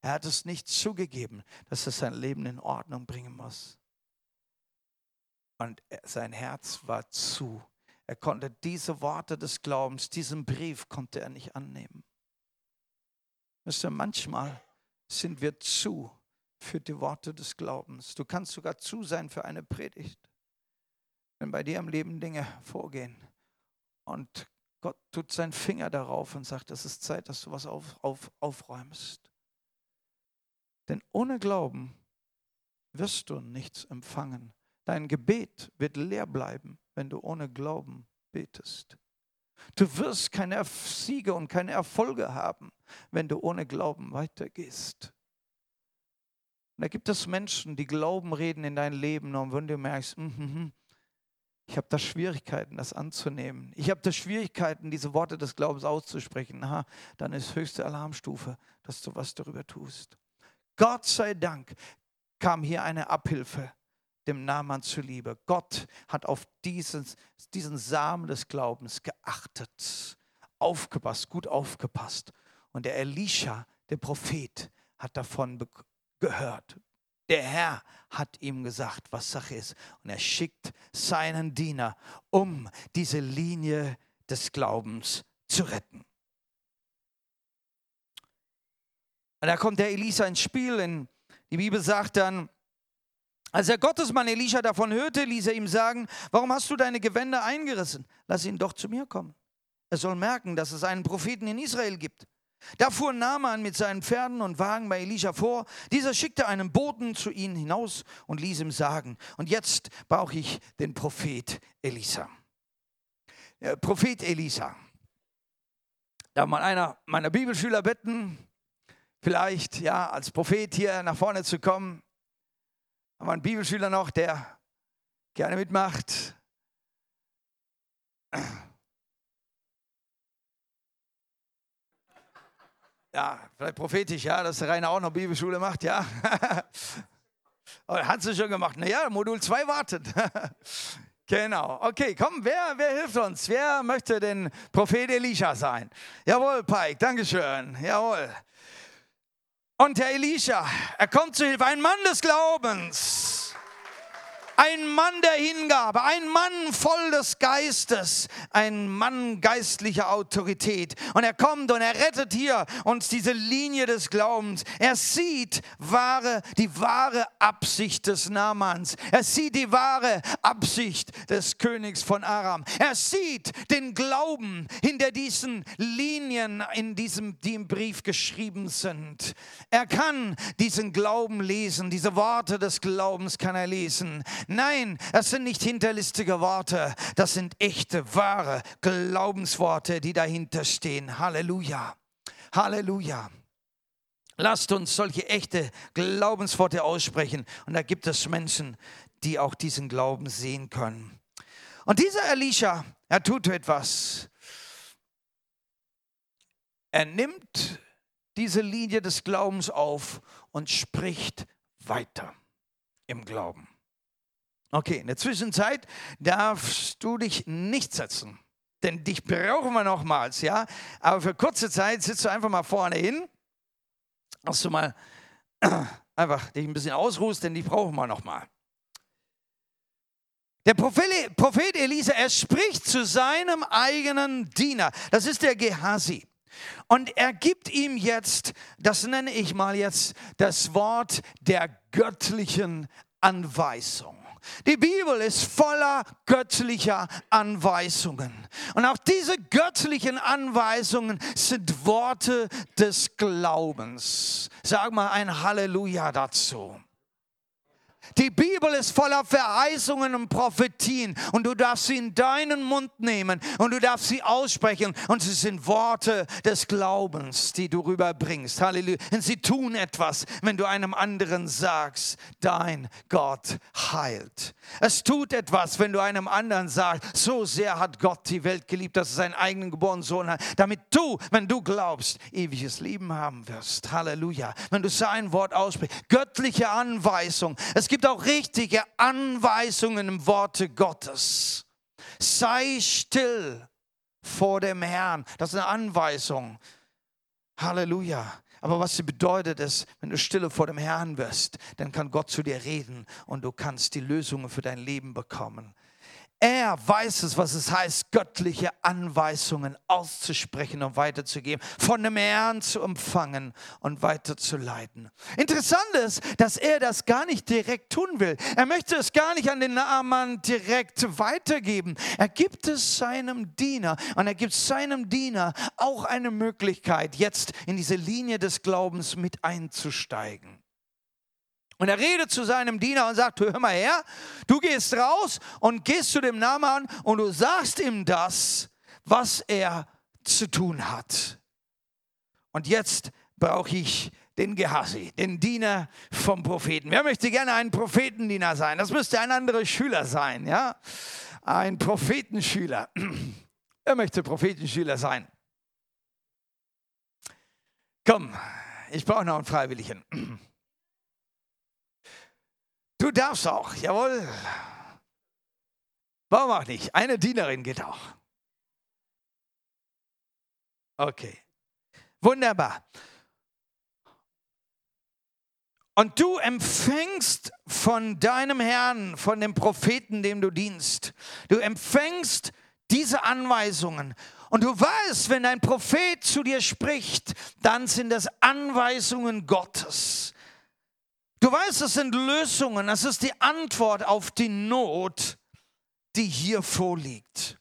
Er hat es nicht zugegeben, dass er sein Leben in Ordnung bringen muss. Und sein Herz war zu. Er konnte diese Worte des Glaubens, diesen Brief konnte er nicht annehmen. Manchmal sind wir zu für die Worte des Glaubens. Du kannst sogar zu sein für eine Predigt. Wenn bei dir im Leben Dinge vorgehen und Gott tut seinen Finger darauf und sagt, es ist Zeit, dass du was auf, auf, aufräumst. Denn ohne Glauben wirst du nichts empfangen. Dein Gebet wird leer bleiben, wenn du ohne Glauben betest. Du wirst keine Siege und keine Erfolge haben, wenn du ohne Glauben weitergehst. Und da gibt es Menschen, die Glauben reden in dein Leben und wenn du merkst, mm, mm, ich habe da Schwierigkeiten, das anzunehmen. Ich habe da Schwierigkeiten, diese Worte des Glaubens auszusprechen. Aha, dann ist höchste Alarmstufe, dass du was darüber tust. Gott sei Dank kam hier eine Abhilfe. dem Naaman zuliebe. Gott hat auf diesen, diesen Samen des Glaubens geachtet, aufgepasst, gut aufgepasst. Und der Elisha, der Prophet, hat davon gehört. Der Herr hat ihm gesagt, was Sache ist. Und er schickt seinen Diener, um diese Linie des Glaubens zu retten. Und da kommt der Elisa ins Spiel. In, die Bibel sagt dann, als der Gottesmann Elisha davon hörte, ließ er ihm sagen, warum hast du deine Gewänder eingerissen? Lass ihn doch zu mir kommen. Er soll merken, dass es einen Propheten in Israel gibt. Da fuhr Naaman mit seinen Pferden und Wagen bei Elisha vor. Dieser schickte einen Boten zu ihnen hinaus und ließ ihm sagen, und jetzt brauche ich den Prophet Elisa. Der Prophet Elisa. Darf mal einer meiner Bibelschüler bitten, vielleicht ja als Prophet hier nach vorne zu kommen? Haben wir einen Bibelschüler noch, der gerne mitmacht? Ja, vielleicht prophetisch, ja, dass der Rainer auch noch Bibelschule macht, ja. Hat sie schon gemacht. Naja, Modul 2 wartet. genau. Okay, komm, wer, wer hilft uns? Wer möchte den Prophet Elisha sein? Jawohl, Pike, Dankeschön. Jawohl. Und der Elisha, er kommt zu Hilfe, ein Mann des Glaubens. Ein Mann der Hingabe, ein Mann voll des Geistes, ein Mann geistlicher Autorität. Und er kommt und er rettet hier uns diese Linie des Glaubens. Er sieht wahre, die wahre Absicht des Namans. Er sieht die wahre Absicht des Königs von Aram. Er sieht den Glauben hinter diesen Linien, in diesem, die im Brief geschrieben sind. Er kann diesen Glauben lesen, diese Worte des Glaubens kann er lesen. Nein, das sind nicht hinterlistige Worte, das sind echte, wahre Glaubensworte, die dahinter stehen. Halleluja. Halleluja. Lasst uns solche echte Glaubensworte aussprechen. Und da gibt es Menschen, die auch diesen Glauben sehen können. Und dieser Elisha, er tut etwas. Er nimmt diese Linie des Glaubens auf und spricht weiter im Glauben. Okay, in der Zwischenzeit darfst du dich nicht setzen, denn dich brauchen wir nochmals, ja. Aber für kurze Zeit sitzt du einfach mal vorne hin, dass du mal einfach dich ein bisschen ausruhst, denn dich brauchen wir nochmal. Der Prophet, Elisa, er spricht zu seinem eigenen Diener. Das ist der Gehasi. Und er gibt ihm jetzt, das nenne ich mal jetzt, das Wort der göttlichen Anweisung. Die Bibel ist voller göttlicher Anweisungen. Und auch diese göttlichen Anweisungen sind Worte des Glaubens. Sag mal ein Halleluja dazu. Die Bibel ist voller Verheißungen und Prophetien und du darfst sie in deinen Mund nehmen und du darfst sie aussprechen und sie sind Worte des Glaubens, die du rüberbringst. Halleluja. Und sie tun etwas, wenn du einem anderen sagst, dein Gott heilt. Es tut etwas, wenn du einem anderen sagst, so sehr hat Gott die Welt geliebt, dass er seinen eigenen geborenen Sohn hat, damit du, wenn du glaubst, ewiges Leben haben wirst. Halleluja. Wenn du sein Wort aussprichst, göttliche Anweisung. Es gibt auch richtige Anweisungen im Worte Gottes. Sei still vor dem Herrn. Das ist eine Anweisung. Halleluja. Aber was sie bedeutet ist, wenn du stille vor dem Herrn wirst, dann kann Gott zu dir reden und du kannst die Lösungen für dein Leben bekommen. Er weiß es, was es heißt, göttliche Anweisungen auszusprechen und weiterzugeben, von dem Herrn zu empfangen und weiterzuleiten. Interessant ist, dass er das gar nicht direkt tun will. Er möchte es gar nicht an den Naaman direkt weitergeben. Er gibt es seinem Diener und er gibt seinem Diener auch eine Möglichkeit, jetzt in diese Linie des Glaubens mit einzusteigen. Und er redet zu seinem Diener und sagt, hör mal her, du gehst raus und gehst zu dem Naaman und du sagst ihm das, was er zu tun hat. Und jetzt brauche ich den Gehasi, den Diener vom Propheten. Wer möchte gerne ein Prophetendiener sein? Das müsste ein anderer Schüler sein, ja? Ein Prophetenschüler. Wer möchte Prophetenschüler sein? Komm, ich brauche noch einen Freiwilligen. Darfst auch, jawohl. Warum auch nicht? Eine Dienerin geht auch. Okay. Wunderbar. Und du empfängst von deinem Herrn, von dem Propheten, dem du dienst, du empfängst diese Anweisungen. Und du weißt, wenn ein Prophet zu dir spricht, dann sind das Anweisungen Gottes. Du weißt, es sind Lösungen, es ist die Antwort auf die Not, die hier vorliegt.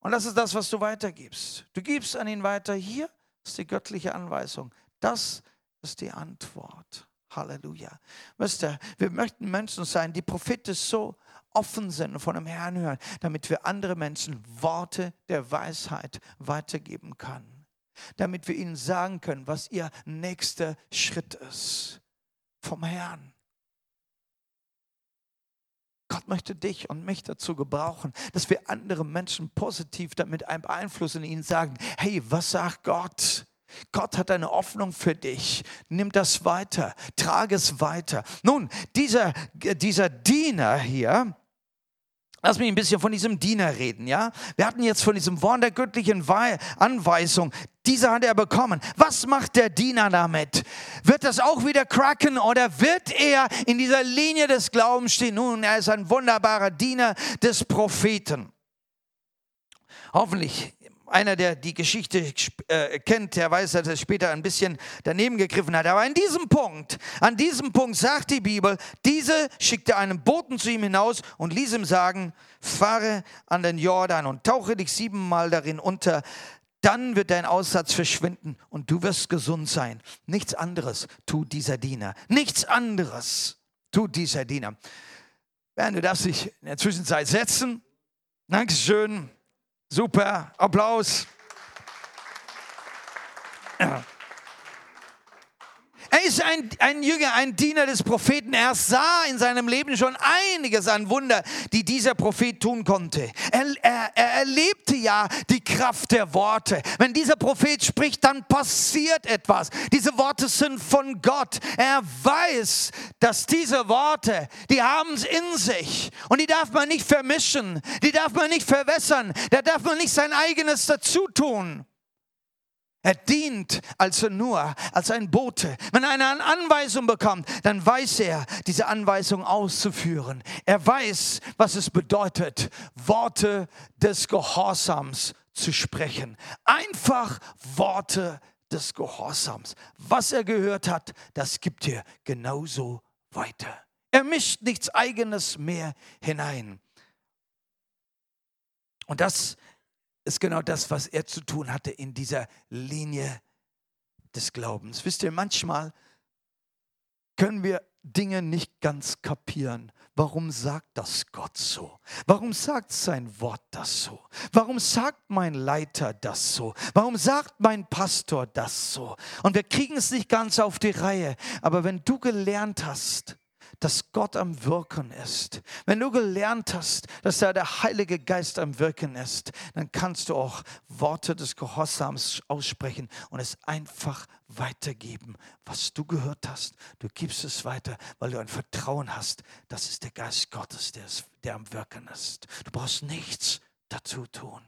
Und das ist das, was du weitergibst. Du gibst an ihn weiter. Hier ist die göttliche Anweisung. Das ist die Antwort. Halleluja. Wisst ihr, wir möchten Menschen sein, die prophetisch so offen sind und von dem Herrn hören, damit wir andere Menschen Worte der Weisheit weitergeben können. Damit wir ihnen sagen können, was ihr nächster Schritt ist vom Herrn. Gott möchte dich und mich dazu gebrauchen, dass wir andere Menschen positiv damit beeinflussen und ihnen sagen, hey, was sagt Gott? Gott hat eine Hoffnung für dich. Nimm das weiter, trage es weiter. Nun, dieser, dieser Diener hier, Lass mich ein bisschen von diesem Diener reden, ja? Wir hatten jetzt von diesem Wort der göttlichen Anweisung. Diese hat er bekommen. Was macht der Diener damit? Wird das auch wieder cracken oder wird er in dieser Linie des Glaubens stehen? Nun, er ist ein wunderbarer Diener des Propheten. Hoffentlich einer, der die Geschichte äh, kennt, der weiß, dass er später ein bisschen daneben gegriffen hat. Aber an diesem Punkt, an diesem Punkt sagt die Bibel, diese schickte einen Boten zu ihm hinaus und ließ ihm sagen, fahre an den Jordan und tauche dich siebenmal darin unter. Dann wird dein Aussatz verschwinden und du wirst gesund sein. Nichts anderes tut dieser Diener. Nichts anderes tut dieser Diener. Bernd, du darfst dich in der Zwischenzeit setzen. Dankeschön. Super, Applaus. Ja. Er ist ein, ein Jünger, ein Diener des Propheten. Er sah in seinem Leben schon einiges an Wunder, die dieser Prophet tun konnte. Er, er, er erlebte ja die Kraft der Worte. Wenn dieser Prophet spricht, dann passiert etwas. Diese Worte sind von Gott. Er weiß, dass diese Worte, die haben es in sich. Und die darf man nicht vermischen. Die darf man nicht verwässern. Da darf man nicht sein eigenes dazu tun. Er dient also nur als ein Bote. Wenn er eine Anweisung bekommt, dann weiß er, diese Anweisung auszuführen. Er weiß, was es bedeutet, Worte des Gehorsams zu sprechen. Einfach Worte des Gehorsams. Was er gehört hat, das gibt er genauso weiter. Er mischt nichts eigenes mehr hinein. Und das ist genau das, was er zu tun hatte in dieser Linie des Glaubens. Wisst ihr, manchmal können wir Dinge nicht ganz kapieren. Warum sagt das Gott so? Warum sagt sein Wort das so? Warum sagt mein Leiter das so? Warum sagt mein Pastor das so? Und wir kriegen es nicht ganz auf die Reihe. Aber wenn du gelernt hast, dass Gott am Wirken ist, wenn du gelernt hast, dass da der Heilige Geist am Wirken ist, dann kannst du auch Worte des Gehorsams aussprechen und es einfach weitergeben, was du gehört hast. Du gibst es weiter, weil du ein Vertrauen hast. Das ist der Geist Gottes, der, ist, der am Wirken ist. Du brauchst nichts dazu tun.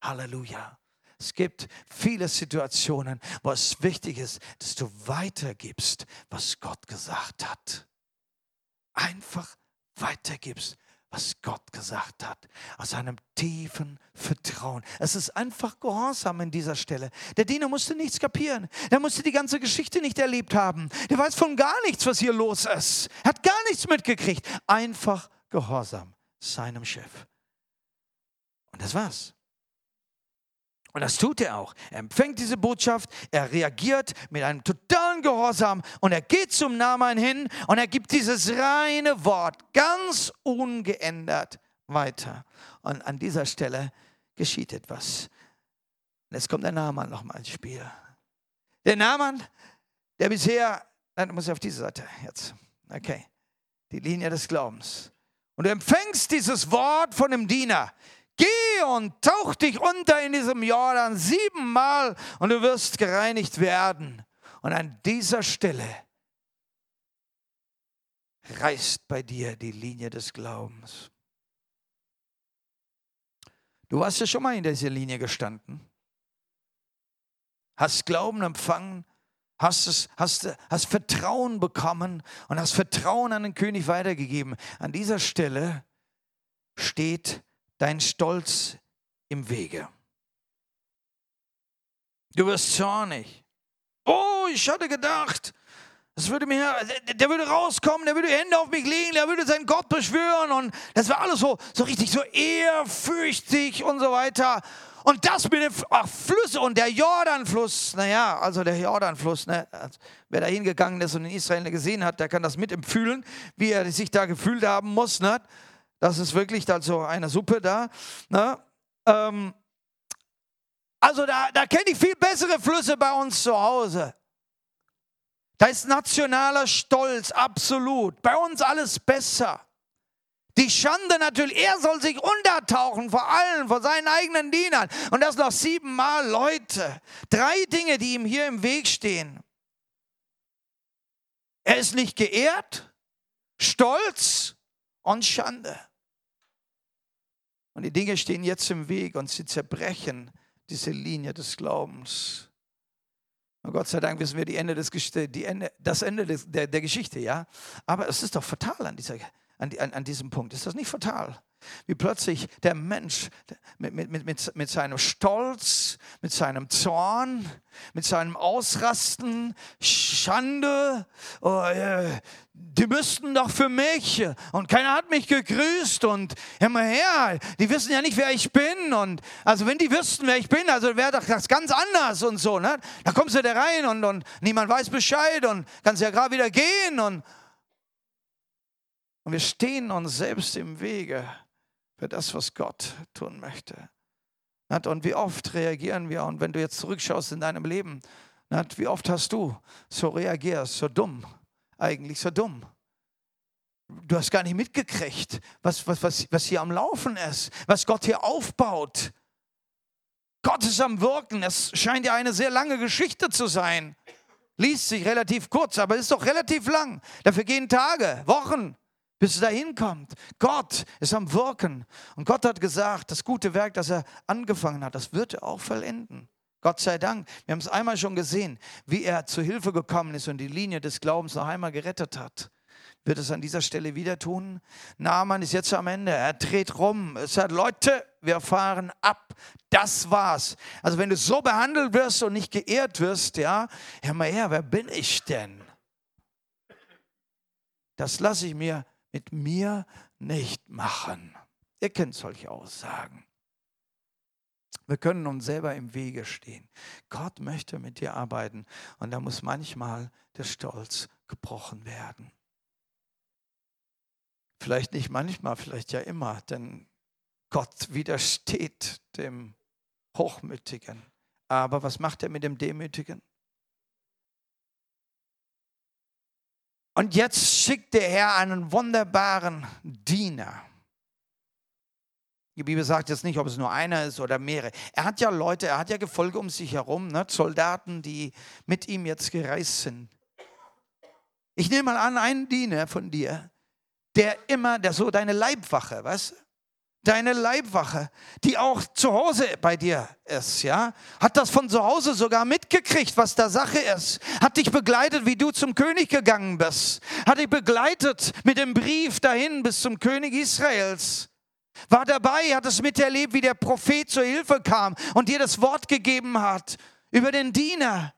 Halleluja. Es gibt viele Situationen, wo es wichtig ist, dass du weitergibst, was Gott gesagt hat einfach weitergibst, was Gott gesagt hat, aus einem tiefen Vertrauen. Es ist einfach Gehorsam an dieser Stelle. Der Diener musste nichts kapieren. Er musste die ganze Geschichte nicht erlebt haben. Der weiß von gar nichts, was hier los ist. Er hat gar nichts mitgekriegt. Einfach Gehorsam seinem Chef. Und das war's. Und das tut er auch. Er empfängt diese Botschaft, er reagiert mit einem totalen Gehorsam und er geht zum Naaman hin und er gibt dieses reine Wort ganz ungeändert weiter. Und an dieser Stelle geschieht etwas. Und jetzt kommt der Naaman nochmal ins Spiel. Der Naaman, der bisher, nein, du musst auf diese Seite jetzt. Okay, die Linie des Glaubens. Und du empfängst dieses Wort von dem Diener. Geh und tauch dich unter in diesem Jordan siebenmal und du wirst gereinigt werden. Und an dieser Stelle reißt bei dir die Linie des Glaubens. Du hast ja schon mal in dieser Linie gestanden. Hast Glauben empfangen, hast, es, hast, hast Vertrauen bekommen und hast Vertrauen an den König weitergegeben. An dieser Stelle steht dein Stolz im Wege. Du wirst zornig. Oh, ich hatte gedacht, das würde mir, der würde rauskommen, der würde Hände auf mich legen, der würde seinen Gott beschwören und das war alles so, so richtig so ehrfürchtig und so weiter. Und das mit den ach, Flüsse und der Jordanfluss, naja, also der Jordanfluss, ne, wer da hingegangen ist und in Israel gesehen hat, der kann das mitempfühlen, wie er sich da gefühlt haben muss. Ne? Das ist wirklich da so eine Suppe da. Ne? Ähm, also da, da kenne ich viel bessere Flüsse bei uns zu Hause. Da ist nationaler Stolz, absolut. Bei uns alles besser. Die Schande natürlich, er soll sich untertauchen vor allen, vor seinen eigenen Dienern. Und das noch siebenmal Leute. Drei Dinge, die ihm hier im Weg stehen. Er ist nicht geehrt, Stolz und Schande. Und die Dinge stehen jetzt im Weg und sie zerbrechen diese Linie des Glaubens. Und Gott sei Dank wissen wir die Ende des, die Ende, das Ende des, der, der Geschichte, ja. Aber es ist doch fatal an, dieser, an, an, an diesem Punkt. Ist das nicht fatal? Wie plötzlich der Mensch mit, mit, mit, mit seinem Stolz, mit seinem Zorn, mit seinem Ausrasten, Schande, oh, äh, die müssten doch für mich und keiner hat mich gegrüßt und immer her, die wissen ja nicht, wer ich bin und also wenn die wüssten, wer ich bin, also wäre doch das ganz anders und so, ne? Da kommst du da rein und, und niemand weiß Bescheid und kannst ja gerade wieder gehen und, und wir stehen uns selbst im Wege für das, was Gott tun möchte. Und wie oft reagieren wir, und wenn du jetzt zurückschaust in deinem Leben, wie oft hast du so reagiert, so dumm, eigentlich so dumm. Du hast gar nicht mitgekriegt, was, was, was, was hier am Laufen ist, was Gott hier aufbaut. Gott ist am Wirken. Es scheint ja eine sehr lange Geschichte zu sein. Liest sich relativ kurz, aber ist doch relativ lang. Dafür gehen Tage, Wochen, bis es dahin kommt. Gott ist am Wirken. Und Gott hat gesagt, das gute Werk, das er angefangen hat, das wird er auch vollenden. Gott sei Dank. Wir haben es einmal schon gesehen, wie er zu Hilfe gekommen ist und die Linie des Glaubens noch einmal gerettet hat. Wird es an dieser Stelle wieder tun? Naaman ist jetzt am Ende. Er dreht rum. Er sagt, Leute, wir fahren ab. Das war's. Also wenn du so behandelt wirst und nicht geehrt wirst, ja, hör mal her, wer bin ich denn? Das lasse ich mir mit mir nicht machen. Ihr kennt solche Aussagen. Wir können uns selber im Wege stehen. Gott möchte mit dir arbeiten und da muss manchmal der Stolz gebrochen werden. Vielleicht nicht manchmal, vielleicht ja immer, denn Gott widersteht dem Hochmütigen. Aber was macht er mit dem Demütigen? Und jetzt schickt der Herr einen wunderbaren Diener. Die Bibel sagt jetzt nicht, ob es nur einer ist oder mehrere. Er hat ja Leute, er hat ja Gefolge um sich herum, ne? Soldaten, die mit ihm jetzt gereist sind. Ich nehme mal an, einen Diener von dir, der immer, der so deine Leibwache, weißt du? Deine Leibwache, die auch zu Hause bei dir ist, ja, hat das von zu Hause sogar mitgekriegt, was da Sache ist, hat dich begleitet, wie du zum König gegangen bist, hat dich begleitet mit dem Brief dahin bis zum König Israels, war dabei, hat es miterlebt, wie der Prophet zur Hilfe kam und dir das Wort gegeben hat über den Diener.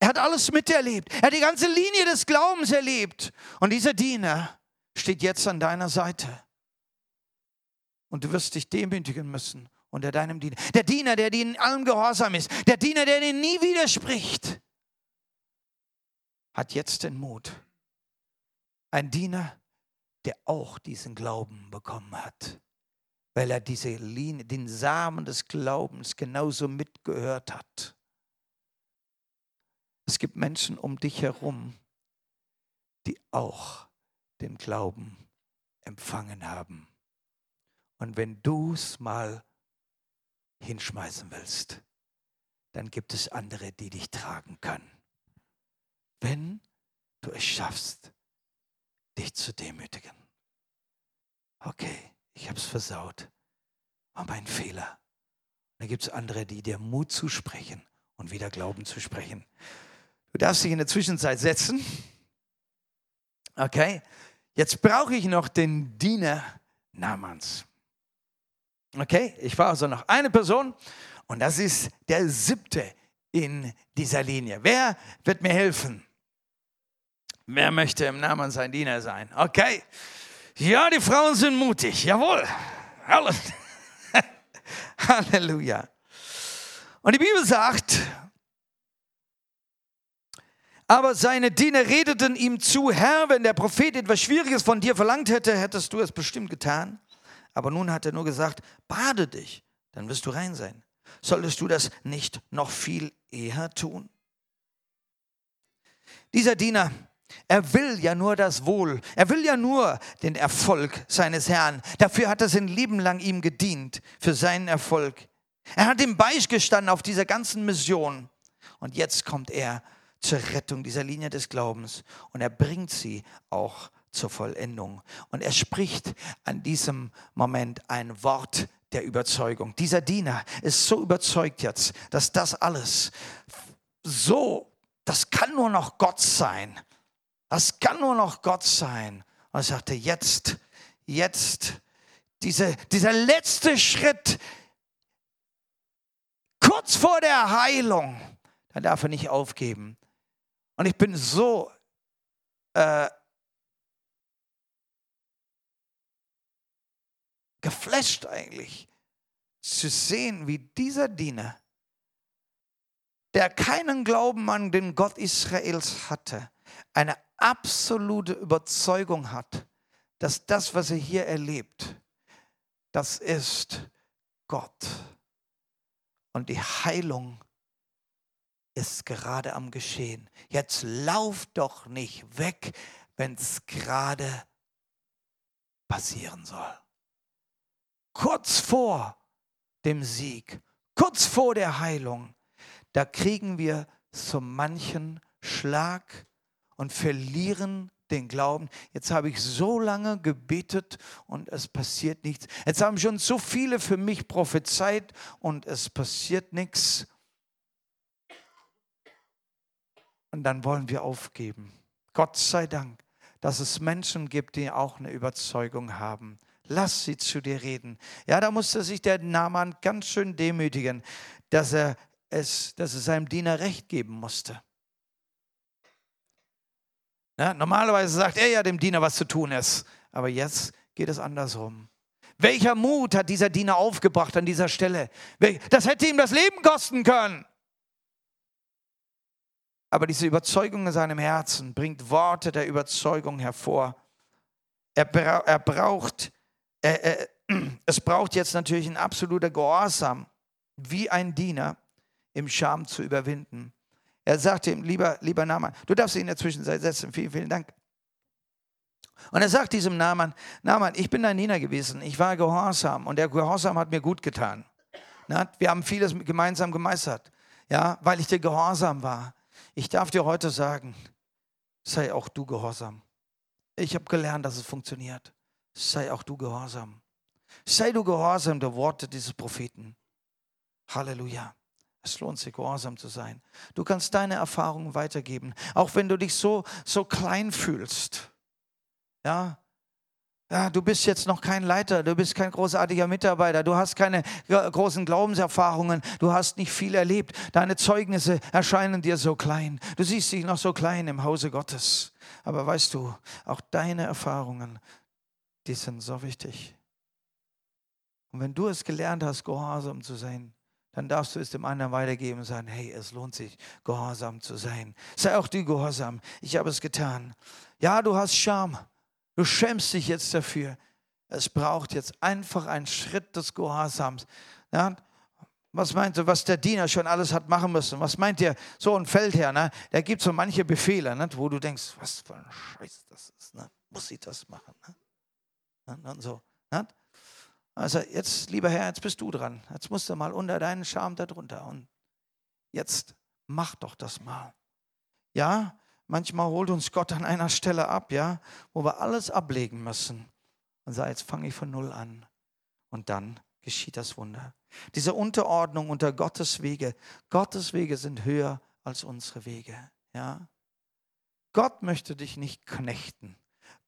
Er hat alles miterlebt. Er hat die ganze Linie des Glaubens erlebt. Und dieser Diener steht jetzt an deiner Seite. Und du wirst dich demütigen müssen unter deinem Diener. Der Diener, der dir in allem gehorsam ist. Der Diener, der dir nie widerspricht. Hat jetzt den Mut. Ein Diener, der auch diesen Glauben bekommen hat. Weil er diese Linie, den Samen des Glaubens genauso mitgehört hat. Es gibt Menschen um dich herum, die auch den Glauben empfangen haben. Und wenn du es mal hinschmeißen willst, dann gibt es andere, die dich tragen können. Wenn du es schaffst, zu demütigen. Okay, ich habe es versaut. War mein Fehler. Da gibt es andere, die dir Mut zusprechen und wieder Glauben zu sprechen. Du darfst dich in der Zwischenzeit setzen. Okay, jetzt brauche ich noch den Diener Namans. Okay, ich war also noch eine Person und das ist der siebte in dieser Linie. Wer wird mir helfen? Wer möchte im Namen sein Diener sein? Okay. Ja, die Frauen sind mutig. Jawohl. Halleluja. Und die Bibel sagt, aber seine Diener redeten ihm zu, Herr, wenn der Prophet etwas Schwieriges von dir verlangt hätte, hättest du es bestimmt getan. Aber nun hat er nur gesagt, bade dich, dann wirst du rein sein. Solltest du das nicht noch viel eher tun? Dieser Diener, er will ja nur das Wohl. Er will ja nur den Erfolg seines Herrn. Dafür hat er sein Leben lang ihm gedient, für seinen Erfolg. Er hat ihm beigestanden auf dieser ganzen Mission. Und jetzt kommt er zur Rettung dieser Linie des Glaubens. Und er bringt sie auch zur Vollendung. Und er spricht an diesem Moment ein Wort der Überzeugung. Dieser Diener ist so überzeugt jetzt, dass das alles so, das kann nur noch Gott sein. Das kann nur noch Gott sein. Und er sagte, jetzt, jetzt, diese, dieser letzte Schritt, kurz vor der Heilung, da darf er nicht aufgeben. Und ich bin so äh, geflasht eigentlich zu sehen, wie dieser Diener, der keinen Glauben an den Gott Israels hatte, eine absolute Überzeugung hat, dass das, was er hier erlebt, das ist Gott. Und die Heilung ist gerade am Geschehen. Jetzt lauf doch nicht weg, wenn es gerade passieren soll kurz vor dem Sieg, kurz vor der Heilung, da kriegen wir so manchen Schlag und verlieren den Glauben. Jetzt habe ich so lange gebetet und es passiert nichts. Jetzt haben schon so viele für mich prophezeit und es passiert nichts. Und dann wollen wir aufgeben. Gott sei Dank, dass es Menschen gibt, die auch eine Überzeugung haben lass sie zu dir reden. Ja, da musste sich der Naaman ganz schön demütigen, dass er es, dass er seinem Diener Recht geben musste. Ja, normalerweise sagt er ja dem Diener, was zu tun ist, aber jetzt geht es andersrum. Welcher Mut hat dieser Diener aufgebracht an dieser Stelle? Das hätte ihm das Leben kosten können. Aber diese Überzeugung in seinem Herzen bringt Worte der Überzeugung hervor. Er, bra er braucht äh, äh, es braucht jetzt natürlich ein absoluter Gehorsam, wie ein Diener im Scham zu überwinden. Er sagte ihm, lieber, lieber Naaman, du darfst dich in der Zwischenzeit setzen, vielen, vielen Dank. Und er sagt diesem Naaman, Naaman, ich bin dein Diener gewesen, ich war gehorsam und der Gehorsam hat mir gut getan. Na, wir haben vieles gemeinsam gemeistert, ja, weil ich dir gehorsam war. Ich darf dir heute sagen, sei auch du gehorsam. Ich habe gelernt, dass es funktioniert sei auch du gehorsam. Sei du gehorsam der Worte dieses Propheten. Halleluja. Es lohnt sich, gehorsam zu sein. Du kannst deine Erfahrungen weitergeben, auch wenn du dich so, so klein fühlst. Ja, ja, du bist jetzt noch kein Leiter, du bist kein großartiger Mitarbeiter, du hast keine großen Glaubenserfahrungen, du hast nicht viel erlebt. Deine Zeugnisse erscheinen dir so klein. Du siehst dich noch so klein im Hause Gottes. Aber weißt du, auch deine Erfahrungen die sind so wichtig. Und wenn du es gelernt hast, gehorsam zu sein, dann darfst du es dem anderen weitergeben und sagen, hey, es lohnt sich, gehorsam zu sein. Sei auch du gehorsam. Ich habe es getan. Ja, du hast Scham. Du schämst dich jetzt dafür. Es braucht jetzt einfach einen Schritt des Gehorsams. Ja, was meint ihr, was der Diener schon alles hat machen müssen? Was meint ihr, so ein Feldherr, ne? der gibt so manche Befehle, ne? wo du denkst, was für ein Scheiß das ist. Ne? Muss ich das machen? Ne? Und so. Also jetzt, lieber Herr, jetzt bist du dran. Jetzt musst du mal unter deinen Scham darunter. Und jetzt mach doch das mal. Ja, Manchmal holt uns Gott an einer Stelle ab, ja, wo wir alles ablegen müssen und sagen, jetzt fange ich von Null an. Und dann geschieht das Wunder. Diese Unterordnung unter Gottes Wege. Gottes Wege sind höher als unsere Wege, ja. Gott möchte dich nicht knechten.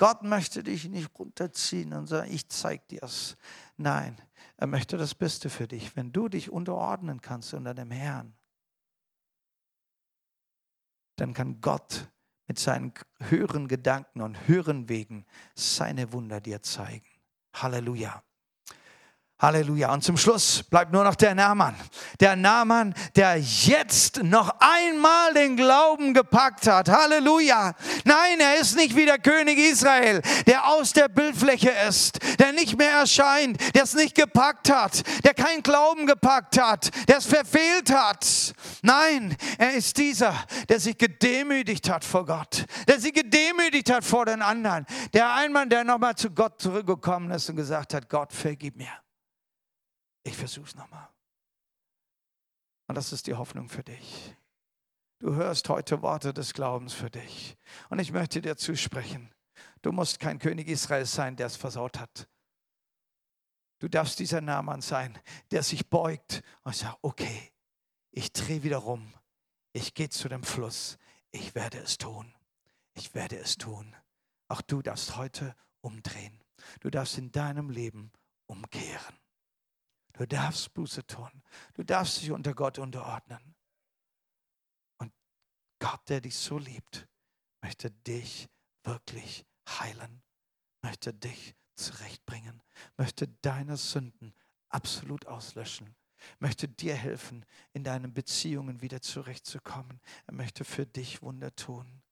Gott möchte dich nicht runterziehen und sagen, ich zeig dir's. Nein, er möchte das Beste für dich, wenn du dich unterordnen kannst unter dem Herrn dann kann Gott mit seinen höheren Gedanken und höheren Wegen seine Wunder dir zeigen. Halleluja. Halleluja. Und zum Schluss bleibt nur noch der Naaman. Der Naaman, der jetzt noch einmal den Glauben gepackt hat. Halleluja. Nein, er ist nicht wie der König Israel, der aus der Bildfläche ist, der nicht mehr erscheint, der es nicht gepackt hat, der keinen Glauben gepackt hat, der es verfehlt hat. Nein, er ist dieser, der sich gedemütigt hat vor Gott, der sich gedemütigt hat vor den anderen. Der einmal, der nochmal zu Gott zurückgekommen ist und gesagt hat, Gott, vergib mir. Ich versuche es nochmal. Und das ist die Hoffnung für dich. Du hörst heute Worte des Glaubens für dich. Und ich möchte dir zusprechen, du musst kein König Israels sein, der es versaut hat. Du darfst dieser Naaman sein, der sich beugt und sagt, okay, ich drehe wieder rum. Ich gehe zu dem Fluss. Ich werde es tun. Ich werde es tun. Auch du darfst heute umdrehen. Du darfst in deinem Leben umkehren. Du darfst Buße tun. Du darfst dich unter Gott unterordnen. Und Gott, der dich so liebt, möchte dich wirklich heilen, möchte dich zurechtbringen, möchte deine Sünden absolut auslöschen, möchte dir helfen, in deinen Beziehungen wieder zurechtzukommen. Er möchte für dich Wunder tun.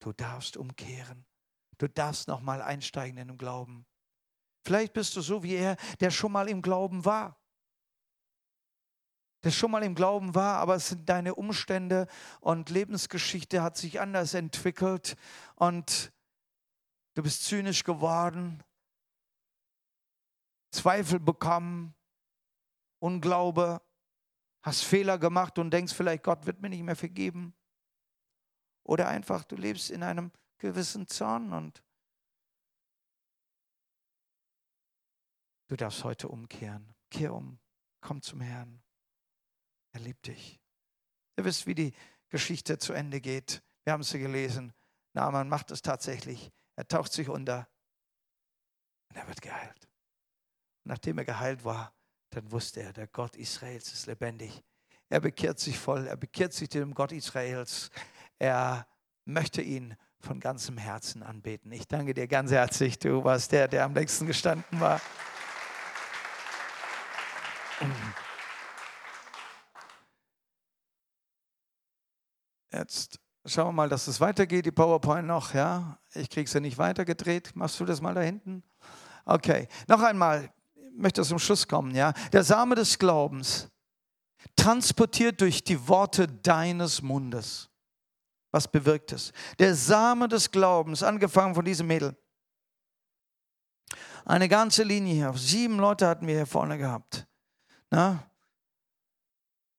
Du darfst umkehren. Du darfst nochmal einsteigen in den Glauben. Vielleicht bist du so wie er, der schon mal im Glauben war. Der schon mal im Glauben war, aber es sind deine Umstände und Lebensgeschichte hat sich anders entwickelt und du bist zynisch geworden, Zweifel bekommen, Unglaube, hast Fehler gemacht und denkst vielleicht, Gott wird mir nicht mehr vergeben. Oder einfach, du lebst in einem gewissen Zorn und Du darfst heute umkehren. Kehr um. Komm zum Herrn. Er liebt dich. Ihr wisst, wie die Geschichte zu Ende geht. Wir haben sie gelesen. Naaman macht es tatsächlich. Er taucht sich unter und er wird geheilt. Und nachdem er geheilt war, dann wusste er, der Gott Israels ist lebendig. Er bekehrt sich voll, er bekehrt sich dem Gott Israels. Er möchte ihn von ganzem Herzen anbeten. Ich danke dir ganz herzlich. Du warst der, der am längsten gestanden war. Jetzt schauen wir mal, dass es weitergeht, die PowerPoint noch, ja. Ich kriege es ja nicht weitergedreht. Machst du das mal da hinten? Okay, noch einmal, ich möchte zum Schluss kommen, ja. Der Same des Glaubens transportiert durch die Worte deines Mundes. Was bewirkt es? Der Same des Glaubens, angefangen von diesem Mädel. Eine ganze Linie hier. Sieben Leute hatten wir hier vorne gehabt. Na?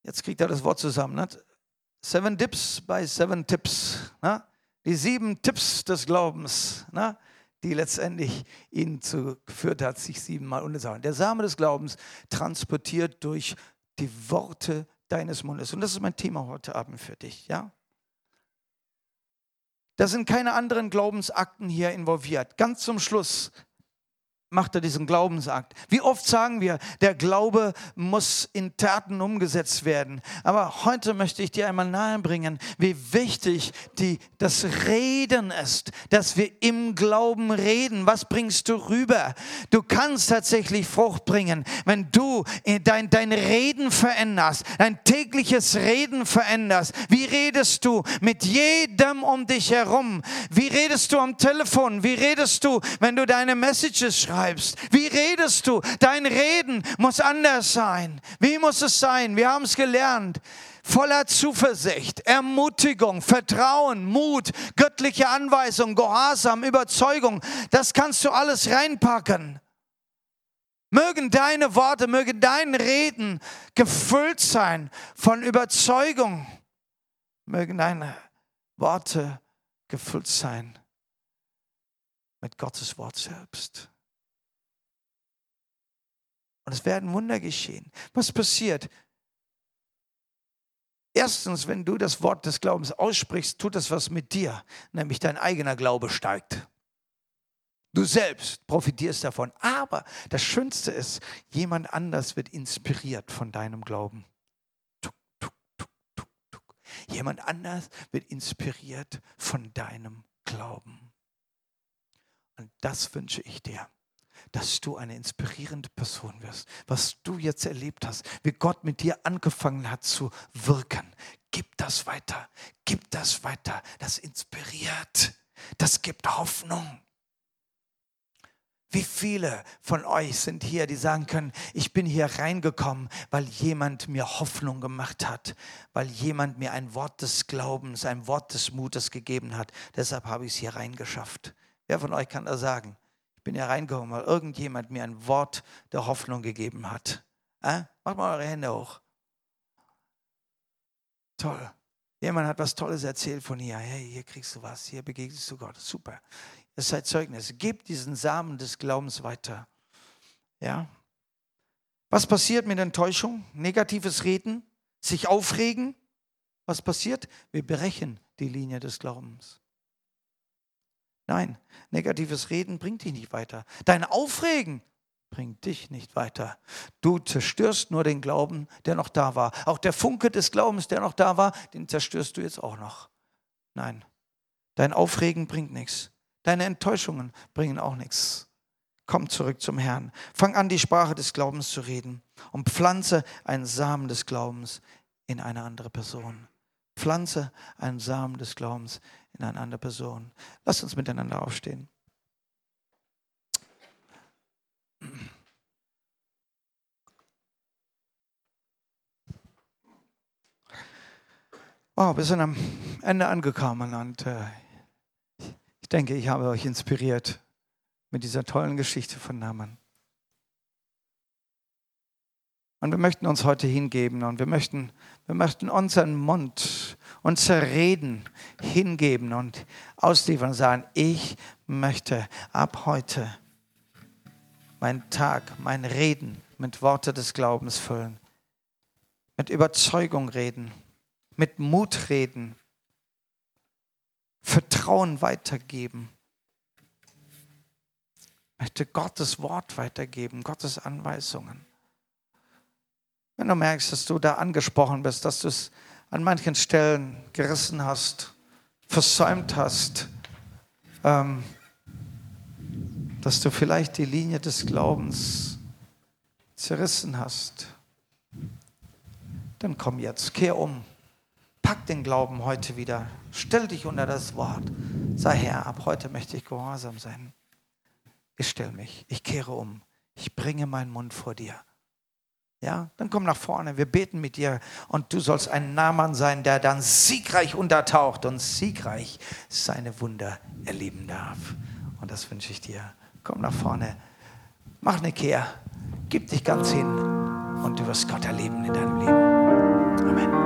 Jetzt kriegt er das Wort zusammen. Ne? Seven Dips bei Seven Tips. Na? Die sieben Tipps des Glaubens, na? die letztendlich ihn zu, geführt hat, sich siebenmal untersagen. Der Same des Glaubens transportiert durch die Worte deines Mundes. Und das ist mein Thema heute Abend für dich. Ja? Da sind keine anderen Glaubensakten hier involviert. Ganz zum Schluss macht er diesen Glaubensakt. Wie oft sagen wir, der Glaube muss in Taten umgesetzt werden. Aber heute möchte ich dir einmal nahebringen, wie wichtig die, das Reden ist, dass wir im Glauben reden. Was bringst du rüber? Du kannst tatsächlich Frucht bringen, wenn du dein, dein Reden veränderst, dein tägliches Reden veränderst. Wie redest du mit jedem um dich herum? Wie redest du am Telefon? Wie redest du, wenn du deine Messages schreibst? Schreibst. Wie redest du? Dein Reden muss anders sein. Wie muss es sein? Wir haben es gelernt voller Zuversicht, Ermutigung, Vertrauen, Mut, göttliche Anweisung, Gehorsam, Überzeugung. Das kannst du alles reinpacken. Mögen deine Worte, möge dein Reden gefüllt sein von Überzeugung. Mögen deine Worte gefüllt sein mit Gottes Wort selbst. Und es werden Wunder geschehen. Was passiert? Erstens, wenn du das Wort des Glaubens aussprichst, tut das was mit dir, nämlich dein eigener Glaube steigt. Du selbst profitierst davon. Aber das Schönste ist, jemand anders wird inspiriert von deinem Glauben. Tuk, tuk, tuk, jemand anders wird inspiriert von deinem Glauben. Und das wünsche ich dir dass du eine inspirierende Person wirst. Was du jetzt erlebt hast, wie Gott mit dir angefangen hat zu wirken. Gib das weiter, gib das weiter. Das inspiriert, das gibt Hoffnung. Wie viele von euch sind hier, die sagen können, ich bin hier reingekommen, weil jemand mir Hoffnung gemacht hat, weil jemand mir ein Wort des Glaubens, ein Wort des Mutes gegeben hat. Deshalb habe ich es hier reingeschafft. Wer von euch kann das sagen? Ich bin ja reingekommen, weil irgendjemand mir ein Wort der Hoffnung gegeben hat. Äh? Macht mal eure Hände hoch. Toll. Jemand hat was Tolles erzählt von hier. Hey, hier kriegst du was, hier begegnest du Gott. Super. Ihr seid Zeugnis. Gebt diesen Samen des Glaubens weiter. Ja? Was passiert mit Enttäuschung? Negatives Reden? Sich aufregen? Was passiert? Wir brechen die Linie des Glaubens. Nein, negatives Reden bringt dich nicht weiter. Dein Aufregen bringt dich nicht weiter. Du zerstörst nur den Glauben, der noch da war. Auch der Funke des Glaubens, der noch da war, den zerstörst du jetzt auch noch. Nein, dein Aufregen bringt nichts. Deine Enttäuschungen bringen auch nichts. Komm zurück zum Herrn. Fang an, die Sprache des Glaubens zu reden und pflanze einen Samen des Glaubens in eine andere Person. Pflanze einen Samen des Glaubens in eine andere Person. Lasst uns miteinander aufstehen. Wow, wir sind am Ende angekommen und äh, ich denke, ich habe euch inspiriert mit dieser tollen Geschichte von Naaman. Und wir möchten uns heute hingeben und wir möchten, wir möchten unseren Mund, unser Reden hingeben und ausliefern und sagen, ich möchte ab heute meinen Tag, mein Reden mit Worte des Glaubens füllen, mit Überzeugung reden, mit Mut reden, Vertrauen weitergeben. Ich möchte Gottes Wort weitergeben, Gottes Anweisungen. Wenn du merkst, dass du da angesprochen bist, dass du es an manchen Stellen gerissen hast, versäumt hast, ähm, dass du vielleicht die Linie des Glaubens zerrissen hast, dann komm jetzt, kehr um, pack den Glauben heute wieder, stell dich unter das Wort, sei Herr, ab heute möchte ich gehorsam sein. Ich stelle mich, ich kehre um, ich bringe meinen Mund vor dir. Ja, dann komm nach vorne, wir beten mit dir und du sollst ein Nahmann sein, der dann siegreich untertaucht und siegreich seine Wunder erleben darf. Und das wünsche ich dir. Komm nach vorne, mach eine Kehr, gib dich ganz hin und du wirst Gott erleben in deinem Leben. Amen.